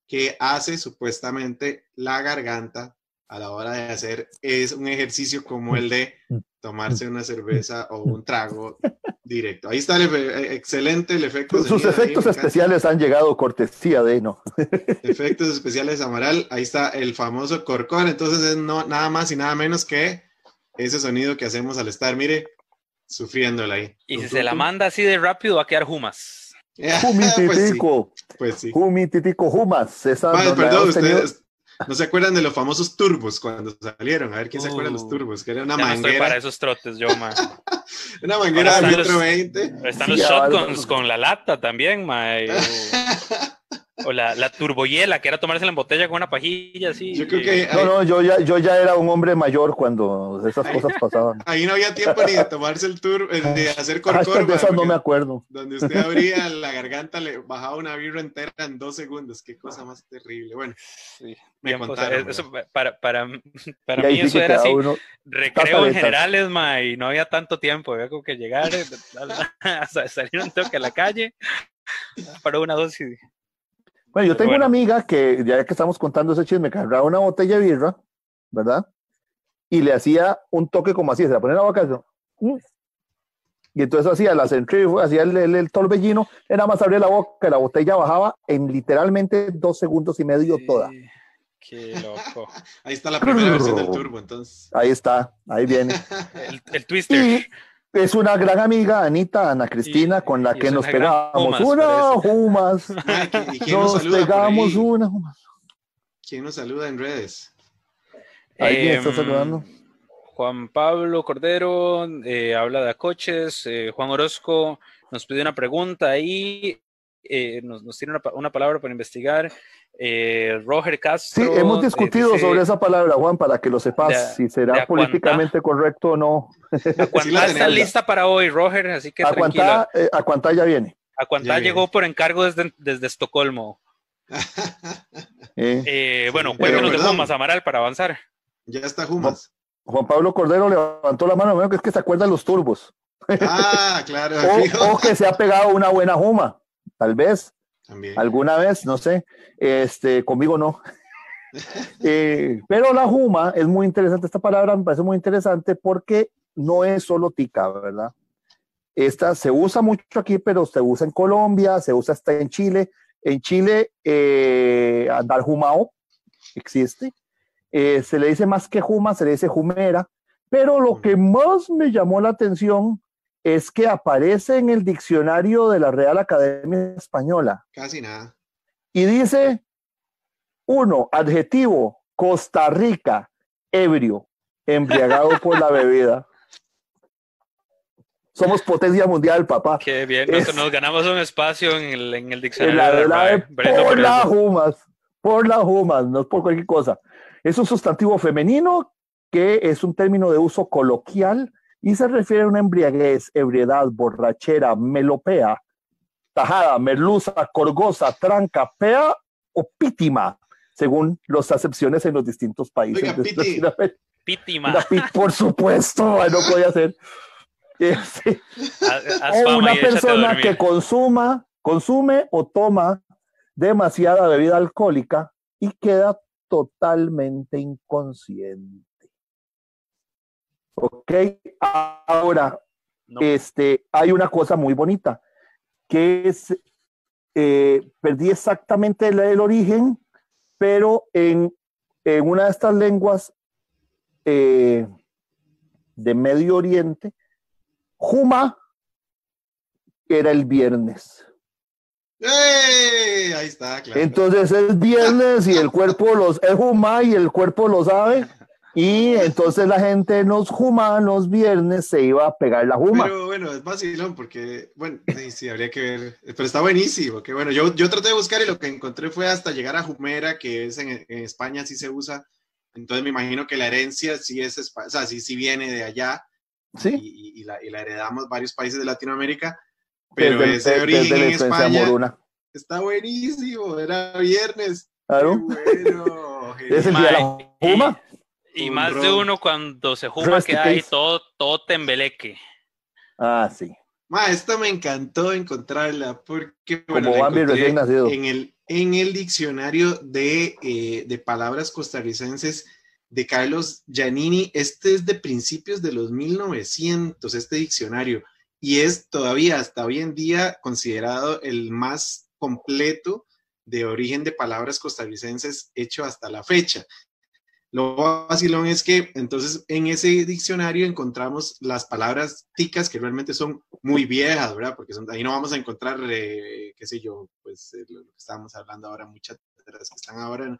que hace supuestamente la garganta a la hora de hacer es un ejercicio como el de tomarse una cerveza o [laughs] un trago directo. Ahí está el eh, excelente el efecto.
Sus efectos especiales han llegado cortesía de no. [laughs]
Efectos especiales Amaral. Ahí está el famoso corcor. Entonces es no, nada más y nada menos que ese sonido que hacemos al estar, mire, sufriéndola ahí.
Y si
Tum,
se
tum,
la manda así de rápido, va a quedar Jumas. [laughs]
pues sí,
Humititico,
pues sí.
Humititico, Humas. Esa la
perdón, ustedes no se acuerdan de los famosos turbos cuando salieron. A ver quién se acuerda de los
Uh,
turbos, que era una
Ya no estoy
manguera,
para esos trotes, yo, man. [laughs]
una manguera de
están
metro
los-
veinte.
Están
Sí,
los shotguns con la lata también, mae. O, [laughs] o la, la turbohiela, que era tomársela en botella con una pajilla así.
Yo creo
y-
que
No, no, yo ya, yo ya era un hombre mayor cuando esas cosas pasaban. [laughs]
ahí no había tiempo ni de tomarse el tour, eh, de hacer
Hashtag
corcor,
de esas no me acuerdo.
donde usted abría [laughs] la garganta, le bajaba una birra entera en dos segundos. Qué cosa más terrible. Bueno,
Sí,
me
tiempos,
contaron.
eh, eso para, para, para mí
sí
eso era así,
uno-
recreo en generales, ma, y no había tanto tiempo, había como que llegar, eh, [laughs] a, a salir un toque a la calle para una dosis.
Bueno, yo tengo
bueno.
una amiga que, ya que estamos contando ese chisme, que agarraba una botella de birra, ¿verdad? Y le hacía un toque como así, se la ponía en la boca. Y entonces hacía la centrífuga, hacía el, el, el torbellino, era más abrir la boca, y la botella bajaba en literalmente dos segundos y medio toda.
Sí, Qué loco. [laughs]
Ahí está la primera versión del turbo, entonces.
Ahí está, ahí viene. [laughs]
El, el twister.
Y es una gran amiga, Anita, Ana Cristina,
Y-
con la que
es
nos
una
pegamos una. Jumas.
Mae, ¿qui- ¿Y quién nos,
pegamos una Jumas.
¿Quién nos saluda en redes?
Ahí quién está
Em,
saludando.
Juan Pablo Cordero eh, habla de coches. eh, Juan Orozco nos pide una pregunta ahí. eh, nos, nos tiene una palabra para investigar. Eh, Roger
Sí,
Castro.
hemos
eh,
discutido
dice,
sobre esa palabra, Juan, para que lo sepas,
de-
si será
acuantá.
políticamente correcto o no.
Acuantá [laughs]
Sí la
está lista para hoy, Roger, así que
A
tranquilo.
eh, a cuánta ya viene.
Acuantá
Ya
llegó
viene.
por encargo desde, desde Estocolmo. [laughs]
Eh,
Eh, bueno,
Sí,
cuéntanos de. Pumas, Amaral, para avanzar.
ya está Jumas.
Juan Pablo Cordero levantó la mano, bueno, que es que se acuerda de los turbos.
Ah, claro, [laughs]
o que se ha pegado una buena Juma, tal vez,
También.
alguna vez, no sé. Este, conmigo no. [laughs] Eh, pero la Juma es muy interesante, esta palabra me parece muy interesante porque no es solo tica, ¿verdad? Esta se usa mucho aquí, pero se usa en Colombia, se usa hasta en Chile. En Chile, eh, andar jumao existe. Eh, se le dice más que juma, se le dice jumera. Pero lo que más me llamó la atención es que aparece en el diccionario de la Real Academia Española
Casi nada.
y dice, uno, adjetivo, Costa Rica, ebrio, embriagado por la bebida. somos potencia mundial, papá.
Qué bien, nos,
Es-
nos ganamos un espacio en el, en el
En
diccionario.
la
de la
por
por
las humas, por las humas, no es por cualquier cosa. Es un sustantivo femenino que es un término de uso coloquial y se refiere a una embriaguez, ebriedad, borrachera, melopea, tajada, merluza, corgosa, tranca, pea o pítima, según las acepciones en los distintos países.
Oiga,
de
piti.
Pítima.
Pit, por supuesto, [laughs] no podía ser. [laughs] Eh, sí.
Haz- haz
O
fama
una persona que consuma, consume o toma demasiada bebida alcohólica y queda totalmente inconsciente. Ok, ahora,
No,
este, hay una cosa muy bonita, que es, eh, perdí exactamente el, el origen, pero en, en una de estas lenguas eh, de Medio Oriente, Juma era el viernes.
¡Ey! Ahí está, claro.
Entonces es viernes y el cuerpo los es Juma y el cuerpo lo sabe. Y entonces la gente en los Juma, los viernes, se iba a pegar la Juma.
Pero bueno, es vacilón porque, bueno, sí, sí, habría que ver. Pero está buenísimo. Que bueno, yo, yo traté de buscar y lo que encontré fue hasta llegar a Jumera, que es en, en España, sí se usa. Entonces me imagino que la herencia sí es, o sea, sí, sí viene de allá
sí,
y, y la, y la heredamos varios países de Latinoamérica. Pero
desde,
ese
desde
origen en España
moruna.
está buenísimo. Era viernes.
Claro.
Qué bueno.
Es el día de la Juma.
Y
Un
más de uno cuando se juma queda ahí todo, todo tembeleque.
Ah, sí.
Ma, esta me encantó encontrarla porque bueno,
Como
la
Bambi
encontré
recién nacido.
en el, en el diccionario de, eh, de palabras costarricenses de Carlos Giannini. Este es de principios de los 1900, este diccionario, y es todavía hasta hoy en día considerado el más completo de origen de palabras costarricenses hecho hasta la fecha. Lo vacilón es que entonces en ese diccionario encontramos las palabras ticas que realmente son muy viejas, ¿verdad? Porque son- ahí no vamos a encontrar, eh, qué sé yo, pues eh, lo que estábamos hablando ahora, muchas de las que están ahora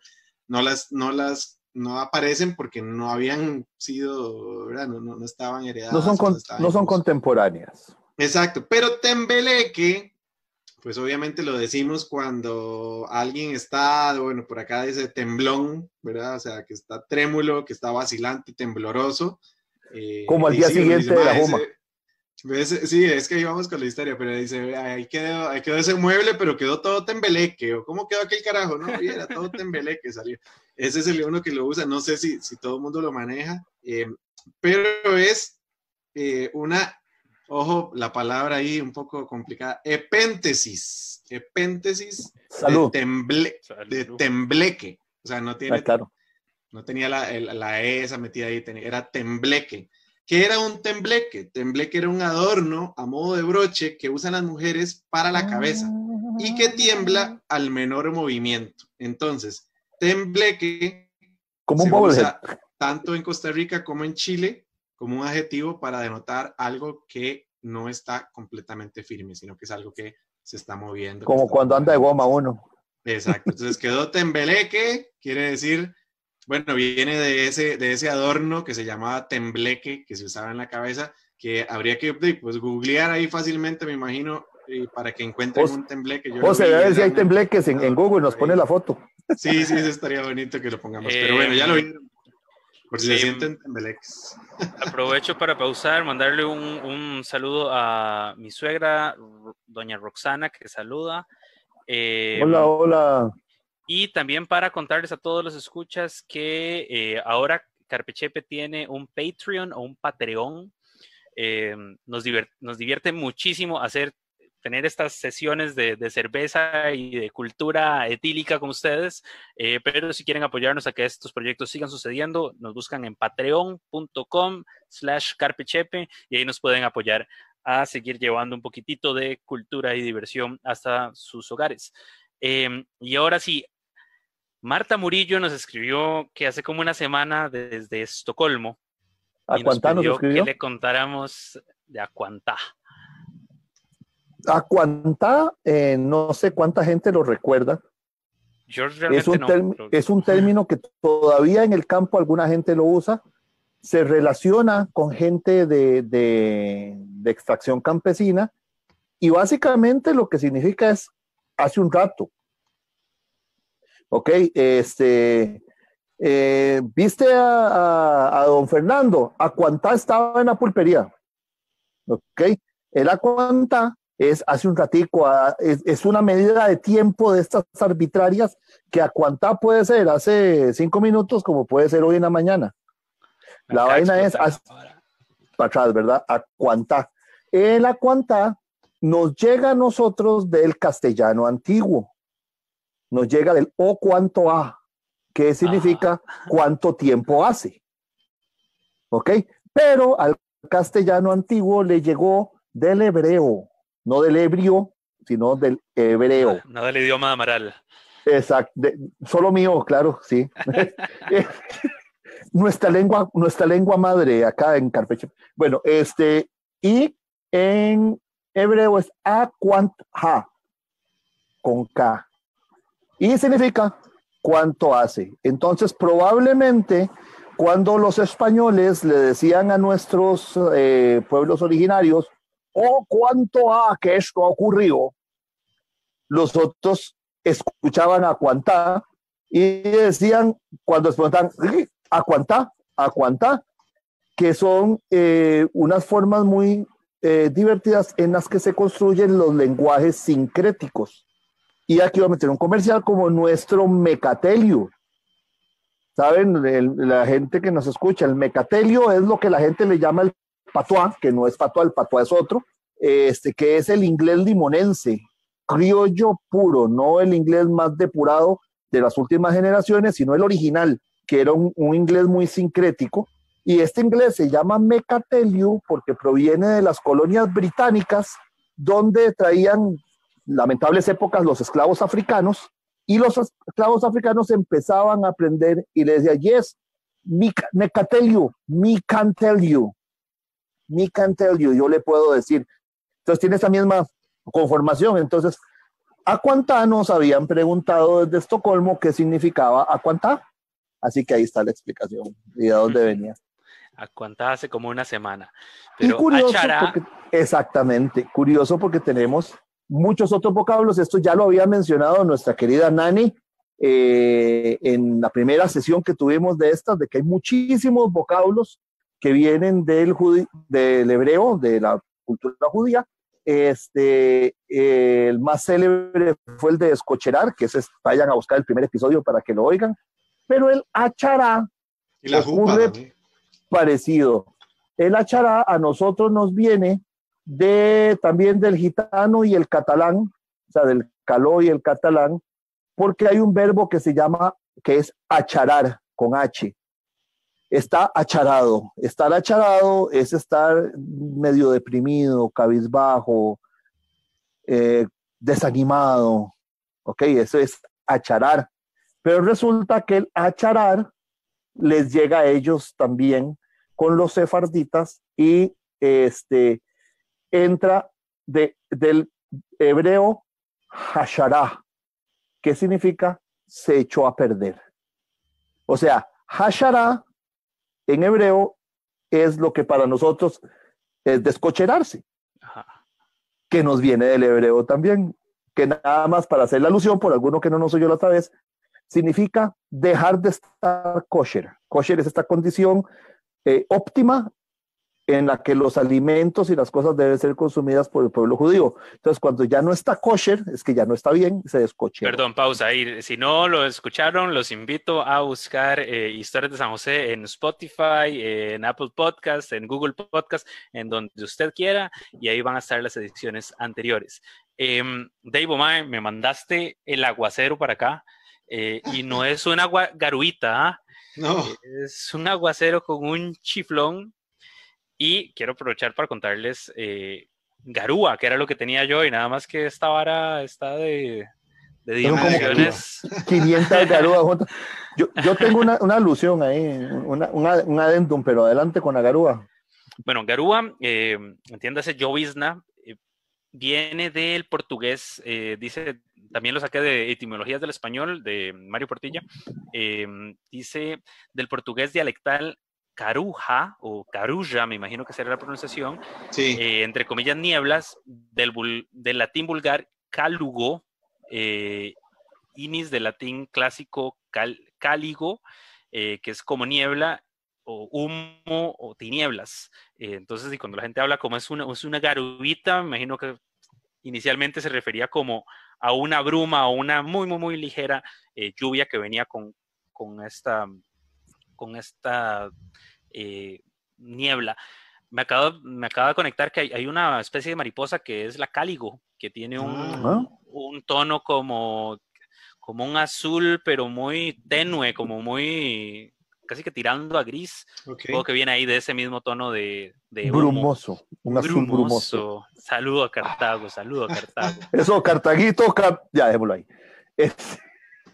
no las, no las, no aparecen porque no habían sido, ¿verdad? No, no, no estaban heredadas.
No son, con- no son contemporáneas.
Exacto, pero tembeleque, pues obviamente lo decimos cuando alguien está, bueno, por acá dice temblón, ¿verdad? O sea, que está trémulo, que está vacilante, tembloroso. eh,
Como al día siguiente de la
"Ma,
Juma".
ese- ese- sí, es que ahí vamos con la historia, pero dice, ahí quedó, ahí quedó ese mueble, pero quedó todo tembeleque, o cómo quedó aquel carajo, no, y era todo tembeleque, salió. Ese es el uno que lo usa, no sé si, si todo el mundo lo maneja, eh, pero es eh, una, ojo, la palabra ahí un poco complicada, epéntesis, epéntesis
Salud.
de, temble, de
Salud.
tembleque, o sea, no tiene
Ah, claro.
no tenía la, el- la E esa metida ahí, tenía- era tembleque. ¿Qué era un tembleque? Tembleque era un adorno a modo de broche que usan las mujeres para la cabeza y que tiembla al menor movimiento. Entonces, tembleque se usa tanto en Costa Rica como en Chile como un adjetivo para denotar algo que no está completamente firme, sino que es algo que se está moviendo.
Como
está
cuando anda de goma uno.
Exacto. Entonces [laughs] quedó tembleque, quiere decir, bueno, viene de ese, de ese adorno que se llamaba tembleque, que se usaba en la cabeza, que habría que pues, googlear ahí fácilmente, me imagino, y para que encuentren
José-
un tembleque. Yo
José,
vi,
a ver si hay tembleques en, en Google, nos pone la foto.
Sí, sí, eso estaría bonito que lo pongamos. Pero bueno, ya lo
Em,
vieron. Por si se
em,
sienten.
Aprovecho para pausar, mandarle un, un saludo a mi suegra, doña Roxana, que saluda. Eh,
Hola, hola.
Y también para contarles a todos los escuchas que eh, ahora Carpechepe tiene un Patreon o un Patreon. Eh, nos, divier- nos divierte muchísimo hacer, tener estas sesiones de, de cerveza y de cultura etílica con ustedes. Eh, pero si quieren apoyarnos a que estos proyectos sigan sucediendo, nos buscan en patreon.com slash carpechepe y ahí nos pueden apoyar a seguir llevando un poquitito de cultura y diversión hasta sus hogares. Eh, y ahora sí, Marta Murillo nos escribió que hace como una semana desde Estocolmo
¿A
y nos
escribió?
que le contáramos de Acuantá.
A cuánta, eh, no sé cuánta gente lo recuerda. Es un,
no.
term-
pero-
es un término que todavía en el campo alguna gente lo usa. Se relaciona con gente de, de, de extracción campesina y básicamente lo que significa es hace un rato. Ok, este, eh, viste a, don Fernando, a cuánta estaba en la pulpería. Ok, el acuanta es hace un ratico, es, una medida de tiempo de estas arbitrarias que a cuánta puede ser hace cinco minutos como puede ser hoy en la mañana. La vaina es para atrás, ¿verdad? A cuánta. El a cuánta nos llega a nosotros del castellano antiguo. Nos llega del o cuánto a, que significa ah. cuánto tiempo hace. ¿Ok? Pero al castellano antiguo le llegó del hebreo, no del ebrio, sino del hebreo.
No, del idioma de Amaral.
Exacto, solo mío, claro, sí. [laughs] [laughs] nuestra lengua, nuestra lengua madre acá en Carpeche. Bueno, este, y en hebreo es ha con K. Y significa cuánto hace. Entonces, probablemente cuando los españoles le decían a nuestros eh, pueblos originarios, oh, cuánto ha que esto ha ocurrido, los otros escuchaban a cuánta y decían, cuando preguntan, a cuánta, a cuánta, que son eh, unas formas muy eh, divertidas en las que se construyen los lenguajes sincréticos. Y aquí voy a meter un comercial como nuestro mecatelio. ¿Saben? la gente que nos escucha, el mecatelio es lo que la gente le llama el patuá, que no es patuá, el patuá es otro, este, que es el inglés limonense, criollo puro, no el inglés más depurado de las últimas generaciones, sino el original, que era un, inglés muy sincrético. Y este inglés se llama Mecateliu porque proviene de las colonias británicas donde traían lamentables épocas los esclavos africanos y los esclavos africanos empezaban a aprender y les decía, yes, me, me can tell you, me can tell you, yo le puedo decir. Entonces tiene esa misma conformación. Entonces, a cuánta nos habían preguntado desde Estocolmo qué significaba a cuánta. Así que ahí está la explicación y de dónde venía
a cuánta hace como una semana. Pero
curioso exactamente, curioso porque tenemos muchos otros vocablos. Esto ya lo había mencionado nuestra querida Nani eh, en la primera sesión que tuvimos de estas, de que hay muchísimos vocablos que vienen del, del hebreo, de la cultura judía. Este, el más célebre fue el de escocherar, que es, vayan a buscar el primer episodio para que lo oigan. Pero el achará
y la ocurre,
parecido. El achará a nosotros nos viene de también del gitano y el catalán, o sea, del caló y el catalán, porque hay un verbo que se llama, que es acharar, con H. Está acharado. Estar acharado es estar medio deprimido, cabizbajo, eh, desanimado. Ok, eso es acharar. Pero resulta que el acharar les llega a ellos también con los sefarditas y este, entra de, del hebreo hashará, que significa se echó a perder. O sea, hashará en hebreo es lo que para nosotros es descocherarse, que nos viene del hebreo también, que nada más para hacer la alusión, por alguno que no nos oyó la otra vez, significa dejar de estar kosher. Kosher es esta condición eh, óptima en la que los alimentos y las cosas deben ser consumidas por el pueblo judío. Entonces, cuando ya no está kosher, es que ya no está bien, se descoche.
Perdón, pausa ahí. Si no lo escucharon, los invito a buscar eh, Historias de San José en Spotify, en Apple Podcast, en Google Podcast, en donde usted quiera, y ahí van a estar las ediciones anteriores. Eh, Dave me mandaste el aguacero para acá, eh, y no es un agua garuita, ¿ah?
No.
Es un aguacero con un chiflón. Y quiero aprovechar para contarles eh, Garúa, que era lo que tenía yo, y nada más que esta vara está de, de dimensiones.
500 garúas juntas. Yo, yo, tengo una, una alusión ahí, una, un adendum, pero adelante con la garúa.
Bueno, garúa, eh, entiéndase, llovizna, eh, viene del portugués, eh, dice también lo saqué de Etimologías del Español de Mario Portilla, em, dice del portugués dialectal caruja o carulla, me imagino que será la pronunciación,
Sí.
eh, entre comillas, nieblas, del, latín vulgar cálugo, eh, inis del latín clásico cal- cáligo, eh, que es como niebla o humo o tinieblas. Eh, entonces, y cuando la gente habla como es una, es una garubita, me imagino que inicialmente se refería como a una bruma o una muy, muy, muy ligera lluvia que venía con, con esta, con esta eh, niebla. Me acabo, me acaba de conectar que hay, hay una especie de mariposa que es la cáligo, que tiene un,
Ah.
un tono como, como un azul, pero muy tenue, como muy casi que tirando a gris.
Ok.
Supongo que viene ahí de ese mismo tono de.
Brumoso, un azul brumoso.
Saludo a Cartago, saludo a Cartago. [laughs]
Eso, Cartaguito, Car- ya dejémoslo ahí. Es-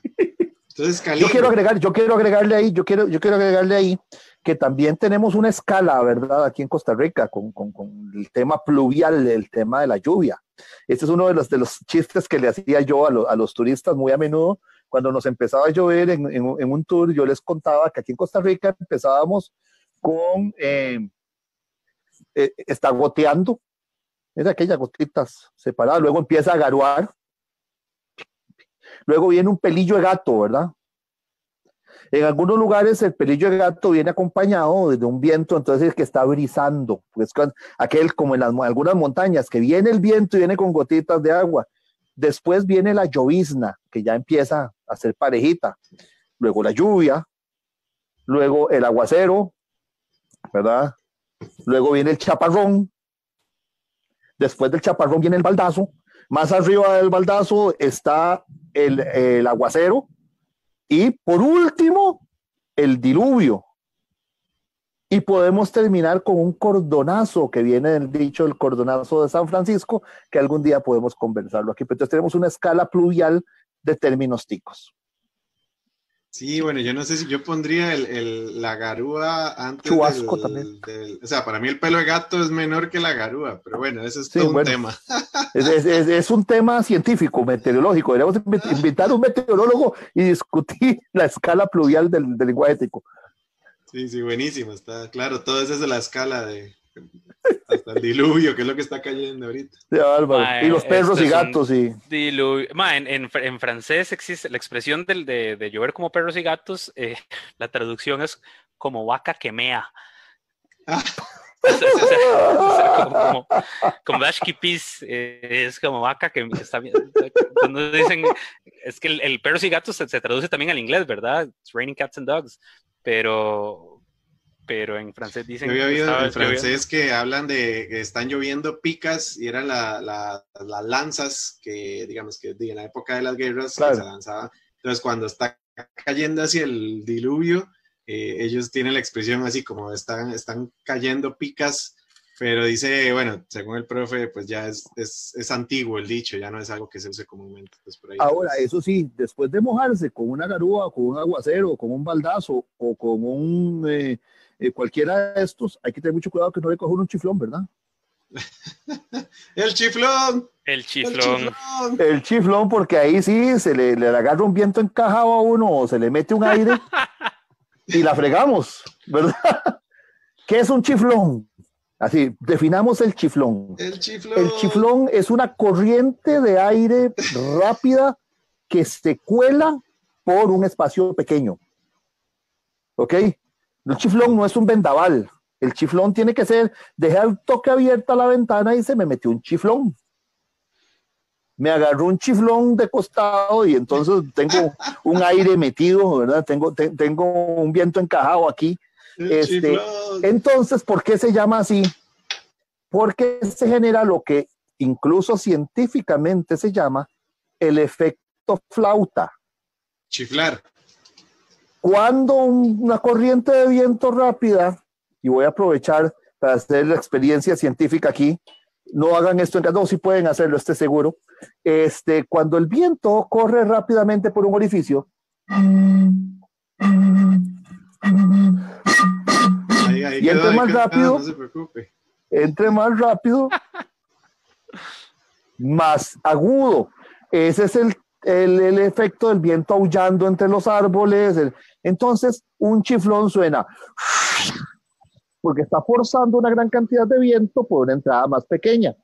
[laughs]
Entonces,
yo quiero agregar, yo quiero agregarle ahí, yo quiero, yo quiero agregarle ahí que también tenemos una escala, ¿verdad? Aquí en Costa Rica con, con- con el tema pluvial, el tema de la lluvia. Este es uno de los, de los chistes que le hacía yo a, lo- a los turistas muy a menudo. Cuando nos empezaba a llover en, en un- en un tour, yo les contaba que aquí en Costa Rica empezábamos con, eh, eh, está goteando, es aquellas gotitas separadas, luego empieza a garuar, luego viene un pelillo de gato, ¿verdad? En algunos lugares el pelillo de gato viene acompañado de un viento, entonces que está brisando, pues aquel como en las, algunas montañas, que viene el viento y viene con gotitas de agua. Después viene la llovizna, que ya empieza a ser parejita. Luego la lluvia, luego el aguacero, ¿verdad? Luego viene el chaparrón. Después del chaparrón viene el baldazo. Más arriba del baldazo está el, el aguacero. Y por último, el diluvio. Y podemos terminar con un cordonazo que viene del dicho del cordonazo de San Francisco, que algún día podemos conversarlo aquí. Pero entonces tenemos una escala pluvial de términos ticos.
Sí, bueno, yo no sé si yo pondría el, el- la garúa antes
Chubasco
del,
también.
del- O sea, para mí el pelo de gato es menor que la garúa, pero bueno, ese es
Sí,
todo
bueno.
un tema. [laughs]
Es, es- es- es un tema científico, meteorológico. Deberíamos invi- invitar a un meteorólogo y discutir [laughs] la escala pluvial del, del lenguaje ético.
Sí, sí, buenísimo, está claro, todo eso es de la escala de hasta el diluvio, que es lo que está cayendo ahorita.
Mae,
y los perros
esto
y gatos. Y,
Diluvio. Ma, en, en en francés existe la expresión del, de, de llover como perros y gatos. eh, [laughs] la traducción es como vaca que mea.
Ah. [laughs]
O sea, o sea, o sea, como, como, como pis, eh, es como vaca que está bien. Cuando dicen, es que el, el perros y gatos se, se traduce también al inglés, ¿verdad? It's raining cats and dogs. Pero, pero en francés dicen
Yo había
que
oído en francés que hablan de que están lloviendo picas y eran la- la- las lanzas que, digamos, que en la época de las guerras
Claro.
se lanzaban. Entonces, cuando está cayendo hacia el diluvio, eh, ellos tienen la expresión así como están, están cayendo picas, pero dice, bueno, según el profe, pues ya es, es, es antiguo el dicho, ya no es algo que se use comúnmente. Pues por ahí
ahora,
pues,
eso sí, después de mojarse con una garúa, con un aguacero, con un baldazo o con un eh, eh, cualquiera de estos, hay que tener mucho cuidado que no le coja uno un chiflón, ¿verdad? [laughs]
¡El chiflón!
el
¡El
chiflón.
chiflón!
El chiflón, porque ahí sí se le, le agarra un viento encajado a uno o se le mete un aire y la fregamos, ¿verdad? [laughs] ¿Qué es un chiflón? Así, definamos el chiflón.
¡El chiflón!
El chiflón es una corriente de aire rápida que se cuela por un espacio pequeño. ¿Ok? El chiflón no es un vendaval. El chiflón tiene que ser, dejé el toque abierta la ventana y se me metió un chiflón. Me agarró un chiflón de costado y entonces tengo un aire metido, ¿verdad? Tengo, te- tengo un viento encajado aquí.
¡El
este! Entonces, ¿por qué se llama así? Porque se genera lo que incluso científicamente se llama el efecto flauta.
Chiflar.
Cuando un- una corriente de viento rápida, y voy a aprovechar para hacer la experiencia científica aquí, no hagan esto en casa, no, si pueden hacerlo, esté seguro. Este, cuando el viento corre rápidamente por un orificio,
Ahí, ahí
Y entre más rápido.
no se preocupe.
entre más rápido, [laughs] más agudo. Ese es el, el, efecto del viento aullando entre los árboles. entonces, un chiflón suena. porque está forzando una gran cantidad de viento por una entrada más pequeña.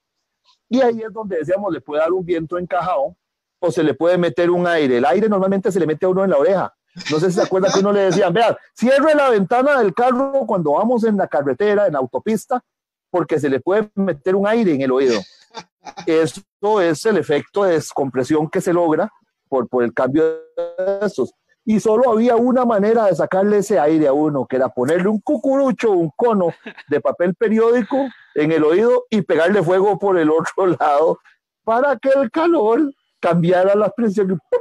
Y ahí es donde decíamos, le puede dar un viento encajado o se le puede meter un aire. El aire normalmente se le mete a uno en la oreja. No sé si se acuerda que uno le decían, vean, cierre la ventana del carro cuando vamos en la carretera, en la autopista, porque se le puede meter un aire en el oído. Esto es el efecto de descompresión que se logra por, por el cambio de estos. Y solo había una manera de sacarle ese aire a uno, que era ponerle un cucurucho, un cono de papel periódico en el oído y pegarle fuego por el otro [laughs] lado para que el calor cambiara la presión y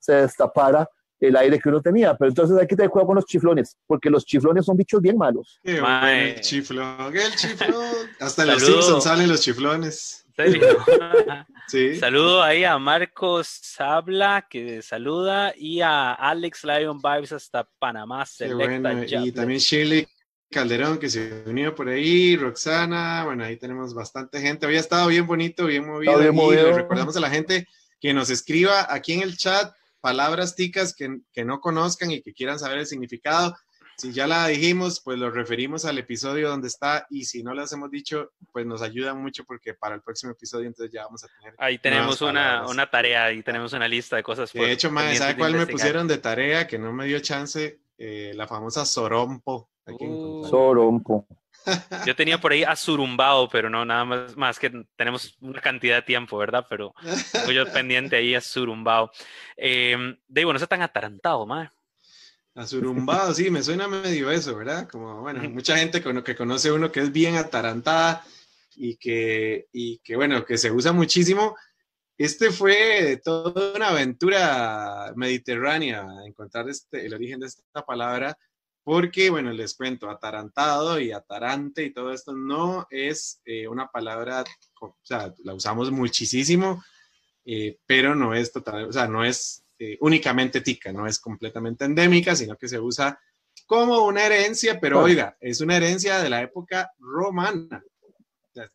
se destapara el aire que uno tenía. Pero entonces hay que tener cuidado con los chiflones, porque los chiflones son bichos bien malos.
Qué bueno el chiflón, el chiflón. Hasta en los Simpsons salen los chiflones. [laughs]
Sí. Saludo ahí a Marcos Sabla, que saluda, y a Alex Lion Vibes hasta Panamá.
Bueno. Y también Shirley Calderón, que se unió por ahí, Roxana, bueno, ahí tenemos bastante gente. Había estado bien bonito, bien movido. Bien movido. recordamos a la gente que nos escriba aquí en el chat palabras ticas que, que no conozcan y que quieran saber el significado. Si ya la dijimos, pues lo referimos al episodio donde está y si no las hemos dicho, pues nos ayuda mucho porque para el próximo episodio entonces ya vamos a tener...
Ahí tenemos una, una, tarea, y tenemos una lista de cosas.
De hecho, más, ¿sabe cuál me pusieron de tarea que no me dio chance? Eh, la famosa Sorompo.
Uh. Sorompo.
Yo tenía por ahí a Surumbao, pero no, nada más, más que tenemos una cantidad de tiempo, ¿verdad? Pero [laughs] yo pendiente ahí a Surumbao. Eh, de bueno, no está tan atarantado, madre.
Azurumbado, sí, me suena medio eso, ¿verdad? Como, bueno, mucha gente que conoce uno que es bien atarantada y que, y que, bueno, que se usa muchísimo. Este fue toda una aventura mediterránea, encontrar este, el origen de esta palabra, porque, bueno, les cuento, atarantado y atarante y todo esto no es eh, una palabra, o sea, la usamos muchísimo, eh, pero no es total, o sea, no es eh, únicamente tica, no es completamente endémica, sino que se usa como una herencia, pero oiga, es una herencia de la época romana.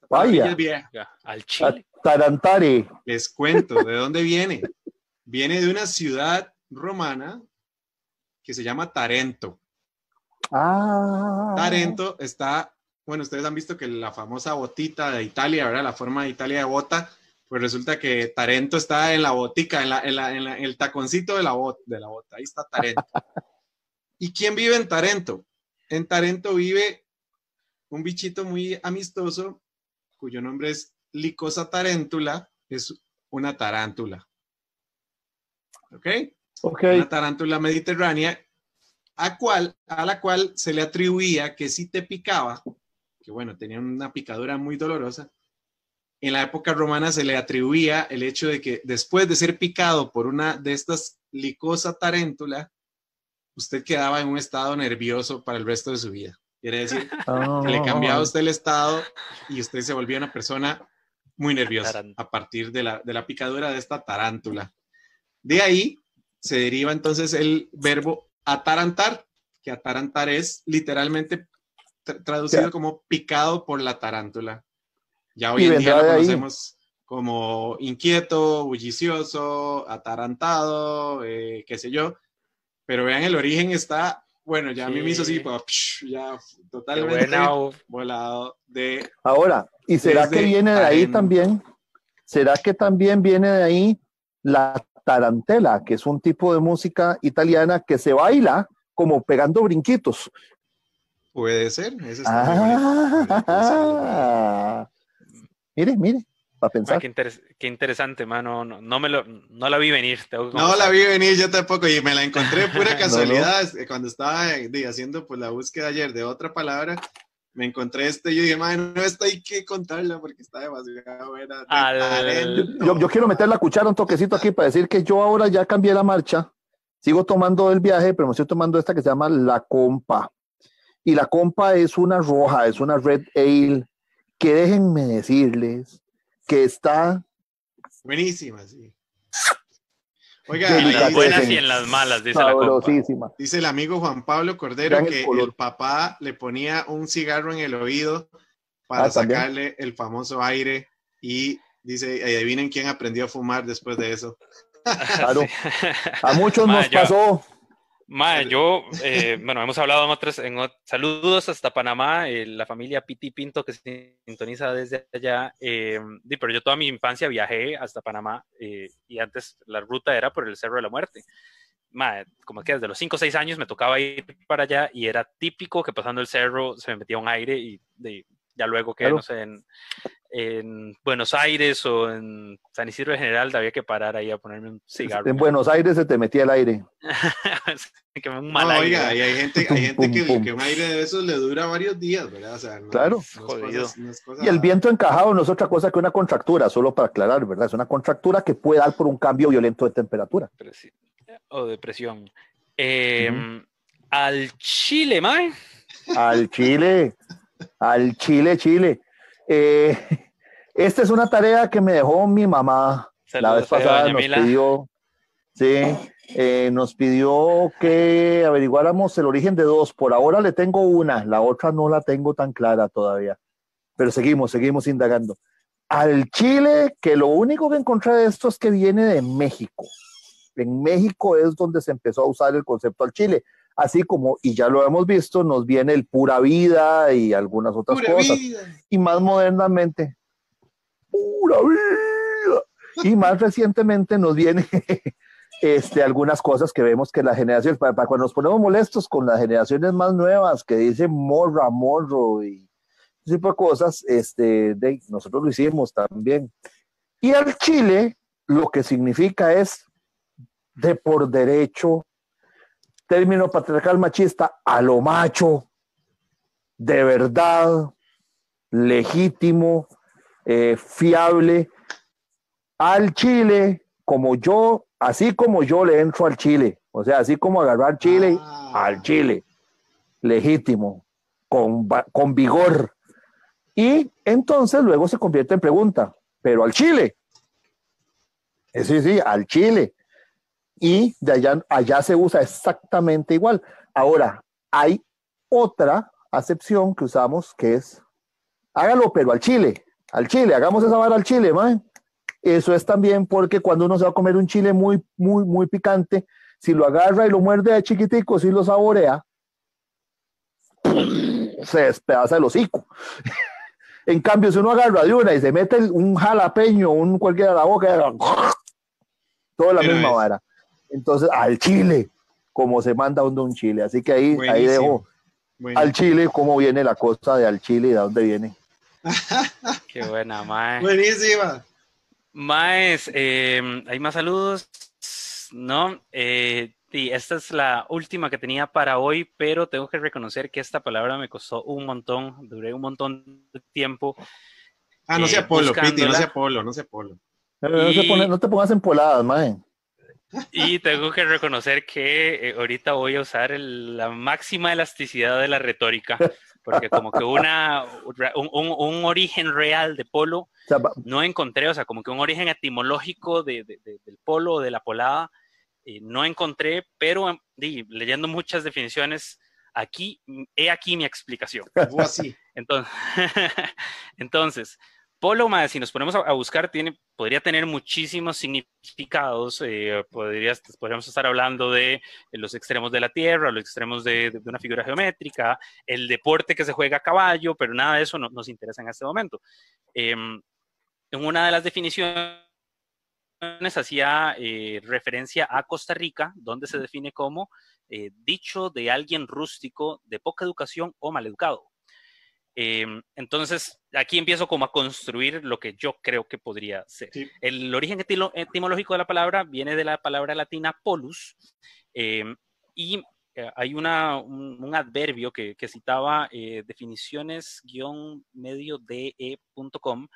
Vaya,
al Chile.
Tarantare.
Les cuento de dónde viene. Viene de una ciudad romana que se llama Tarento.
Ah.
Tarento está, bueno, ustedes han visto que la famosa botita de Italia, ¿verdad? La forma de Italia de bota, pues resulta que Tarento está en la botica, en, la, en, la, en, el taconcito de la, bot, de la bota. Ahí está Tarento. ¿Y quién vive en Tarento? En Tarento vive un bichito muy amistoso cuyo nombre es Licosa tarántula. Es una tarántula. ¿Ok?
Ok.
Una tarántula mediterránea a, cual, a la cual se le atribuía que si te picaba, que bueno, tenía una picadura muy dolorosa, en la época romana se le atribuía el hecho de que después de ser picado por una de estas licosa taréntula, usted quedaba en un estado nervioso para el resto de su vida. Quiere decir [laughs] que le cambiaba a usted el estado y usted se volvía una persona muy nerviosa a partir de la, de la picadura de esta tarántula. De ahí se deriva entonces el verbo atarantar, que atarantar es literalmente traducido como picado por la tarántula. Ya hoy en día lo conocemos como inquieto, bullicioso, atarantado, eh, qué sé yo. Pero vean, el origen está, bueno, ya a mí me hizo así, pues, ya totalmente volado de...
Ahora, ¿y será que viene de ahí también? ¿Será que también viene de ahí la tarantela, que es un tipo de música italiana que se baila como pegando brinquitos?
Puede ser.
Eso ah, [laughs] Mire, mire, para pensar.
qué, interesante, mano. No, me lo, no la vi venir.
no la vi venir yo tampoco y me la encontré pura [laughs] casualidad cuando estaba haciendo pues, la búsqueda ayer de otra palabra. Me encontré este y yo dije, no, esta hay que contarla porque está demasiado buena.
Yo, yo, quiero meter la cuchara un toquecito aquí para decir que yo ahora ya cambié la marcha. Sigo tomando el viaje, pero me estoy tomando esta que se llama La Compa. Y la Compa es una roja, es una Red Ale que déjenme decirles que está
buenísima, sí.
Oiga, en las buenas y en las malas, dice la
Dice el amigo Juan Pablo Cordero que el, papá le ponía un cigarro en el oído para ah, sacarle el famoso aire y dice, adivinen quién aprendió a fumar después de eso.
Claro, [laughs] a muchos nos pasó.
Ma, yo, [laughs] eh, bueno, hemos hablado en otros, en saludos hasta Panamá, eh, la familia Piti Pinto que se sintoniza desde allá, eh, pero yo toda mi infancia viajé hasta Panamá y antes la ruta era por el Cerro de la Muerte. Ma, como que desde los 5 o 6 años me tocaba ir para allá y era típico que pasando el cerro se me metía un aire y de, ya luego que, no sé, en, en, Buenos Aires o en San Isidro de General había que parar ahí a ponerme un cigarro.
En Buenos Aires se te metía el aire. [laughs]
que un mal no, oiga, y hay gente, hay gente que, que, un aire de esos le dura varios días, ¿verdad? O sea,
claro. y el viento encajado no es otra cosa que una contractura, solo para aclarar, ¿verdad? Es una contractura que puede dar por un cambio violento de temperatura.
O de presión. Em, al Chile, Mae.
Al Chile al Chile, Chile. Eh, [laughs] esta es una tarea que me dejó mi mamá la vez pasada. Nos pidió, sí, eh, nos pidió que averiguáramos el origen de dos. Por ahora le tengo una, la otra no la tengo tan clara todavía. Pero seguimos, seguimos indagando. Al Chile, que lo único que encontré de esto es que viene de México. En México es donde se empezó a usar el concepto al Chile así como, y ya lo hemos visto, nos viene el pura vida y algunas otras cosas. Y más modernamente, pura vida. Y más [laughs] recientemente nos viene [laughs] este, algunas cosas que vemos que las generaciones, para, cuando nos ponemos molestos con las generaciones más nuevas que dicen morra, morro y ese tipo de cosas, este, de, nosotros lo hicimos también. Y al Chile lo que significa es de por derecho término patriarcal machista a lo macho, de verdad, legítimo, eh, fiable, al Chile, como yo, así como yo le entro al Chile, o sea, así como agarrar Chile ah. al Chile, legítimo, con, con vigor. Y entonces luego se convierte en pregunta, pero al Chile. Eh, sí, sí, al Chile y de allá, allá se usa exactamente igual. Ahora, hay otra acepción que usamos que es, hágalo, pero al chile, al chile, hagamos esa vara al chile, man. Eso es también porque cuando uno se va a comer un chile muy, muy, muy picante, si lo agarra y lo muerde de chiquitico, si lo saborea, se despedaza el hocico. [laughs] en cambio, si uno agarra de una y se mete un jalapeño, un cualquiera a la boca, [laughs] toda la misma vara. Entonces, al Chile, como se manda uno un Chile. Así que ahí, ahí dejo al Chile cómo viene la cosa de al Chile y de dónde viene. [laughs]
Qué buena, Mae.
Buenísima.
Maes, eh, ¿hay más saludos? No, eh, y esta es la última que tenía para hoy, pero tengo que reconocer que esta palabra me costó un montón, duré un montón de tiempo.
Ah, no sea polo, Piti, no sea polo, no sea polo.
No, te pongas en poladas, mae.
Y tengo que reconocer que eh, ahorita voy a usar la máxima elasticidad de la retórica, porque como que una, un, origen real de polo no encontré, o sea, como que un origen etimológico de, del polo o de la polada eh, no encontré, pero leyendo muchas definiciones, aquí, he aquí mi explicación.
así.
Entonces, [laughs] entonces Polo, si nos ponemos a, buscar, tiene, podría tener muchísimos significados. Eh, podríamos estar hablando de los extremos de la Tierra, los extremos de, una figura geométrica, el deporte que se juega a caballo, pero nada de eso no, nos interesa en este momento. Em, en una de las definiciones hacía eh, referencia a Costa Rica, donde se define como eh, dicho de alguien rústico de poca educación o maleducado. Em, entonces, aquí empiezo como a construir lo que yo creo que podría ser. El origen etimológico de la palabra viene de la palabra latina polus em, y eh, hay una, un, adverbio que, citaba eh, definiciones-medio-de.com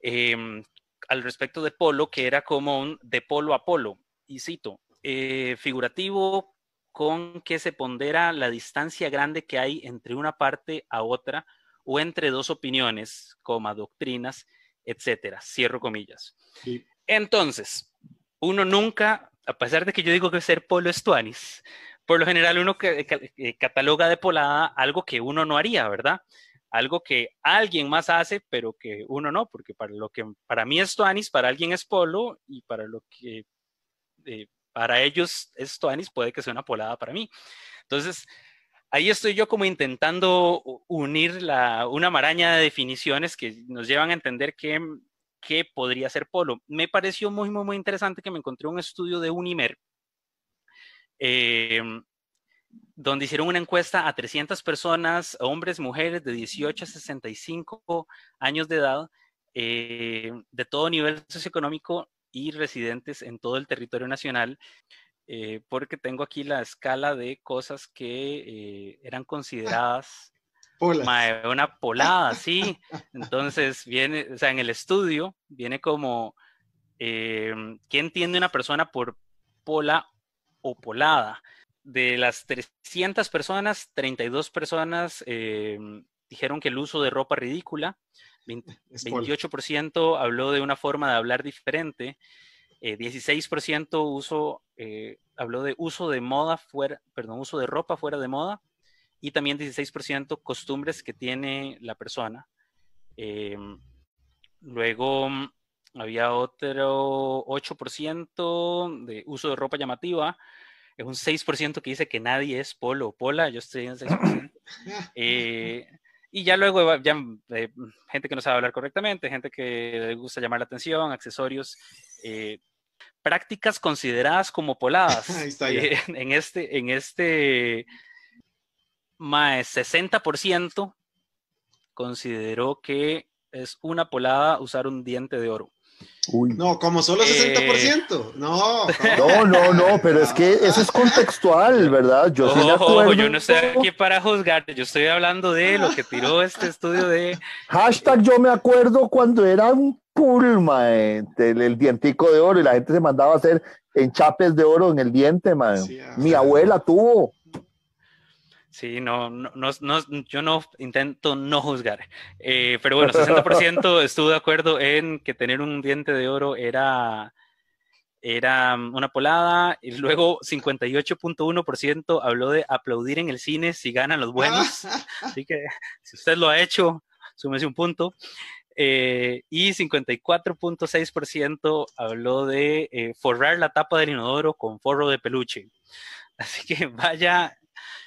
em, al respecto de polo, que era como un de polo a polo. Y cito, eh, figurativo, con que se pondera la distancia grande que hay entre una parte a otra o entre dos opiniones, coma, doctrinas, etcétera. Cierro comillas. Entonces, uno nunca, a pesar de que yo digo que ser polo estuanis, por lo general uno que, cataloga de polada algo que uno no haría, ¿verdad? Algo que alguien más hace, pero que uno no, porque para lo que para mí es tuanis, para alguien es polo y para lo que eh, para ellos esto Anis puede que sea una polada para mí. Entonces, ahí estoy yo como intentando unir una maraña de definiciones que nos llevan a entender qué, podría ser polo. Me pareció muy, muy, muy interesante que me encontré un estudio de Unimer, eh, donde hicieron una encuesta a 300 personas, hombres, mujeres de 18 a 65 años de edad, eh, de todo nivel socioeconómico y residentes en todo el territorio nacional, eh, porque tengo aquí la escala de cosas que eh, eran consideradas [laughs] una polada, sí. Entonces viene, o sea, en el estudio viene como, ¿qué entiende una persona por pola o polada? de las 300 personas, 32 personas em, dijeron que el uso de ropa ridícula, 28% [laughs] habló de una forma de hablar diferente, 16% eh, uso, eh, habló de uso de moda fuera, perdón, uso de ropa fuera de moda y también 16% costumbres que tiene la persona. Em, luego había otro 8% de uso de ropa llamativa, es un 6% que dice que nadie es polo o pola, yo estoy en el [laughs] 6%. Eh, y ya luego, ya, eh, gente que no sabe hablar correctamente, gente que le gusta llamar la atención, accesorios, eh, prácticas consideradas como poladas. [laughs] Ahí está en este, en este, más 60% consideró que es una polada usar un diente de oro.
No, como solo 60%. Eh, no.
No, no, no, pero es que eso es contextual, ¿verdad?
Yo sí yo no estoy aquí para juzgar, yo estoy hablando de lo que tiró este estudio de...
Hashtag yo me acuerdo cuando era un pulma el, dientico de oro y la gente se mandaba a hacer enchapes de oro en el diente, man. Mi abuela tuvo.
Sí, no, no, no, yo no intento no juzgar. Eh, pero bueno, 60% estuvo de acuerdo en que tener un diente de oro era, era una polada. Y luego 58.1% habló de aplaudir en el cine si ganan los buenos. [laughs] Así que si usted lo ha hecho, súmese un punto. Eh, y 54.6% habló de eh, forrar la tapa del inodoro con forro de peluche. Así que vaya